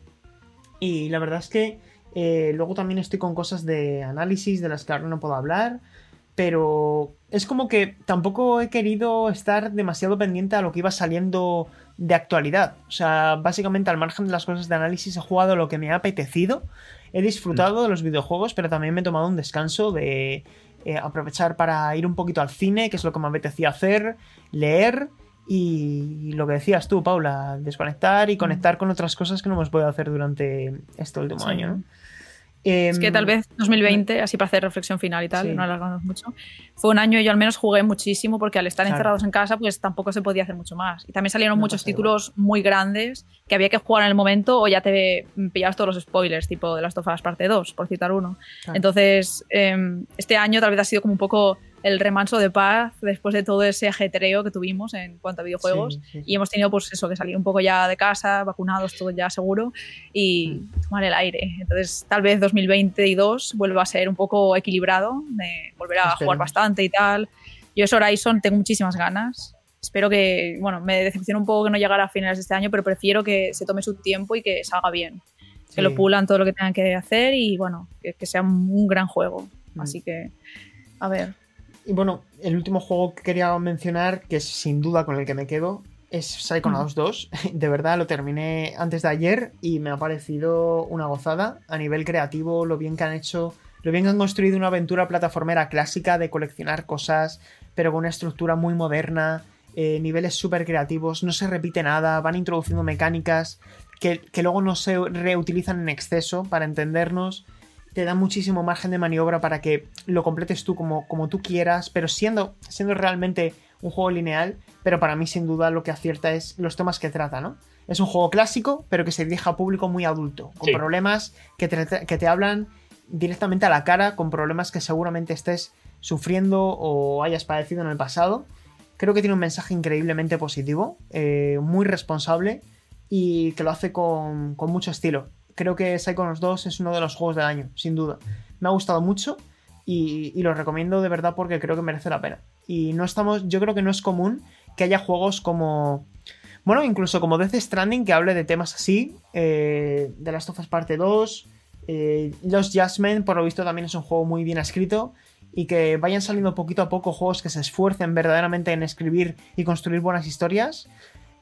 Y la verdad es que Eh, luego también estoy con cosas de análisis de las que ahora no puedo hablar. Pero es como que tampoco he querido estar demasiado pendiente a lo que iba saliendo de actualidad. O sea, básicamente al margen de las cosas de análisis he jugado lo que me ha apetecido. He disfrutado de los videojuegos, pero también me he tomado un descanso de eh, aprovechar para ir un poquito al cine, que es lo que me apetecía hacer, leer y lo que decías tú, Paula, desconectar y conectar con otras cosas que no hemos podido hacer durante este último Sí. año. ¿no? Es que Em, tal vez 2020, así para hacer reflexión final y tal, Sí. no alargamos mucho, fue un año yo al menos jugué muchísimo porque al estar Claro. encerrados en casa pues tampoco se podía hacer mucho más. Y también salieron muchos igual. títulos muy grandes que había que jugar en el momento o ya te pillabas todos los spoilers, tipo de las Us parte 2, por citar uno. Claro. Entonces, em, este año tal vez ha sido como un poco el remanso de paz después de todo ese ajetreo que tuvimos en cuanto a videojuegos. Sí, sí, sí. Y hemos tenido pues eso, que salir un poco ya de casa, vacunados, todo ya seguro, y Mm. tomar el aire. Entonces, tal vez 2022 vuelva a ser un poco equilibrado, de volver a Esperemos. jugar bastante y tal. Yo es Horizon, tengo muchísimas ganas. Espero que, bueno, me decepciona un poco que no llegara a finales de este año, pero prefiero que se tome su tiempo y que salga bien. Que lo pulan todo lo que tengan que hacer y, bueno, que, que sea un gran juego. Mm. Así que, a ver. Y bueno, el último juego que quería mencionar, que es sin duda con el que me quedo, es Psychonauts 2. De verdad, lo terminé antes de ayer y me ha parecido una gozada a nivel creativo, lo bien que han hecho, lo bien que han construido una aventura plataformera clásica de coleccionar cosas, pero con una estructura muy moderna, eh, niveles súper creativos, no se repite nada, van introduciendo mecánicas que, que luego no se reutilizan en exceso para entendernos te da muchísimo margen de maniobra para que lo completes tú como, como tú quieras, pero siendo, siendo realmente un juego lineal, pero para mí sin duda lo que acierta es los temas que trata, ¿no? Es un juego clásico, pero que se dirige a público muy adulto, con Sí. problemas que te, que te hablan directamente a la cara, con problemas que seguramente estés sufriendo o hayas padecido en el pasado. Creo que tiene un mensaje increíblemente positivo, eh, muy responsable y que lo hace con, con mucho estilo. Creo que Psychonauts 2 es uno de los juegos del año, sin duda. Me ha gustado mucho y, y lo recomiendo de verdad porque creo que merece la pena. Y no estamos, yo creo que no es común que haya juegos como, bueno, incluso como Death Stranding que hable de temas así, eh, de Last of Us Parte 2, eh, Los Jasmine, por lo visto también es un juego muy bien escrito y que vayan saliendo poquito a poco juegos que se esfuercen verdaderamente en escribir y construir buenas historias,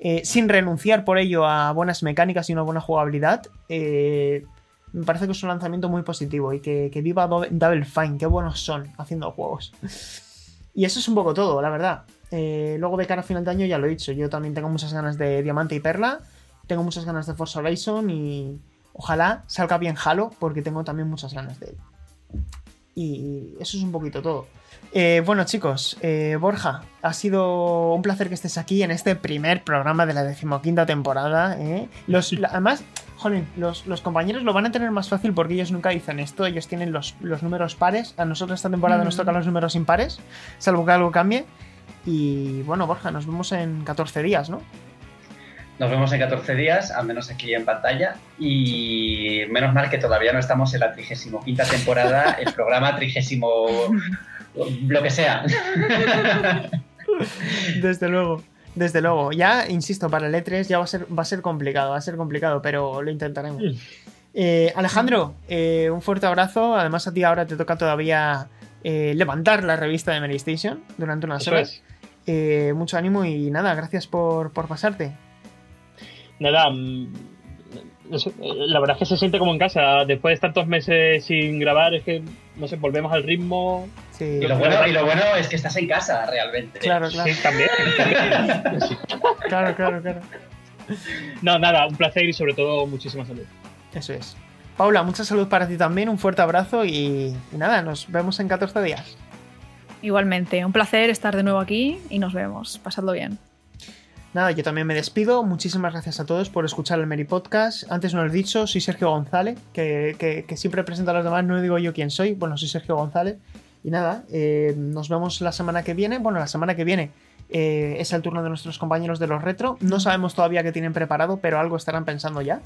eh, sin renunciar por ello a buenas mecánicas y una buena jugabilidad. eh, me parece que es un lanzamiento muy positivo y que, que viva Do- Double Fine, qué buenos son haciendo juegos. Y eso es un poco todo, la verdad. Eh, luego de cara a final de año ya lo he dicho, yo también tengo muchas ganas de Diamante y Perla, tengo muchas ganas de Forza Horizon y ojalá salga bien Halo porque tengo también muchas ganas de él. Y eso es un poquito todo. Eh, bueno chicos, eh, Borja, ha sido un placer que estés aquí en este primer programa de la decimoquinta temporada. ¿eh? Los, además, joder, los, los compañeros lo van a tener más fácil porque ellos nunca dicen esto, ellos tienen los, los números pares. A nosotros esta temporada nos Mm. tocan los números impares, salvo que algo cambie. Y bueno, Borja, nos vemos en 14 días, ¿no? Nos vemos en 14 días, al menos aquí en pantalla. Y menos mal que todavía no estamos en la 35 temporada, el programa 30. lo que sea. Desde luego. Desde luego. Ya, insisto, para el E3 ya va a ser, va a ser complicado, va a ser complicado, pero lo intentaremos. Eh, Alejandro, eh, un fuerte abrazo. Además, a ti ahora te toca todavía eh, levantar la revista de Mary Station durante unas Eso horas. Eh, mucho ánimo y nada, gracias por, por pasarte. Nada, mm, no sé, eh, la verdad es que se siente como en casa. Después de tantos meses sin grabar, es que, no sé, volvemos al ritmo. Sí, Y lo bueno, y lo bueno es que estás en casa, realmente. claro, claro, Sí, también. también. Sí. claro, claro, claro. No, nada, un placer y sobre todo muchísima salud. Eso es. Paula, mucha salud para ti también, un fuerte abrazo y, y nada, nos vemos en 14 días. Igualmente, un placer estar de nuevo aquí y nos vemos. Pasadlo bien. Nada, yo también me despido. Muchísimas gracias a todos por escuchar el Meri Podcast. Antes no lo he dicho, soy Sergio González, que, que- siempre presento a los demás, no digo yo quién soy. Bueno, soy Sergio González. Y nada, eh, nos vemos la semana que viene. Bueno, la semana que viene eh, es el turno de nuestros compañeros de los retro. No sabemos todavía qué tienen preparado, pero algo estarán pensando ya.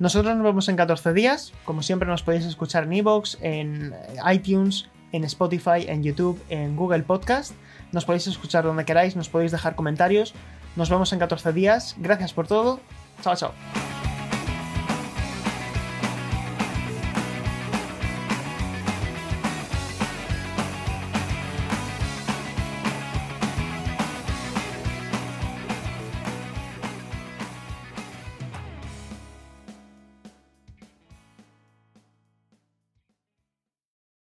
Nosotros nos vemos en 14 días. Como siempre, nos podéis escuchar en Evox, en iTunes, en Spotify, en YouTube, en Google Podcast. Nos podéis escuchar donde queráis, nos podéis dejar comentarios. Nos vemos en 14 días. Gracias por todo. Chao, chao.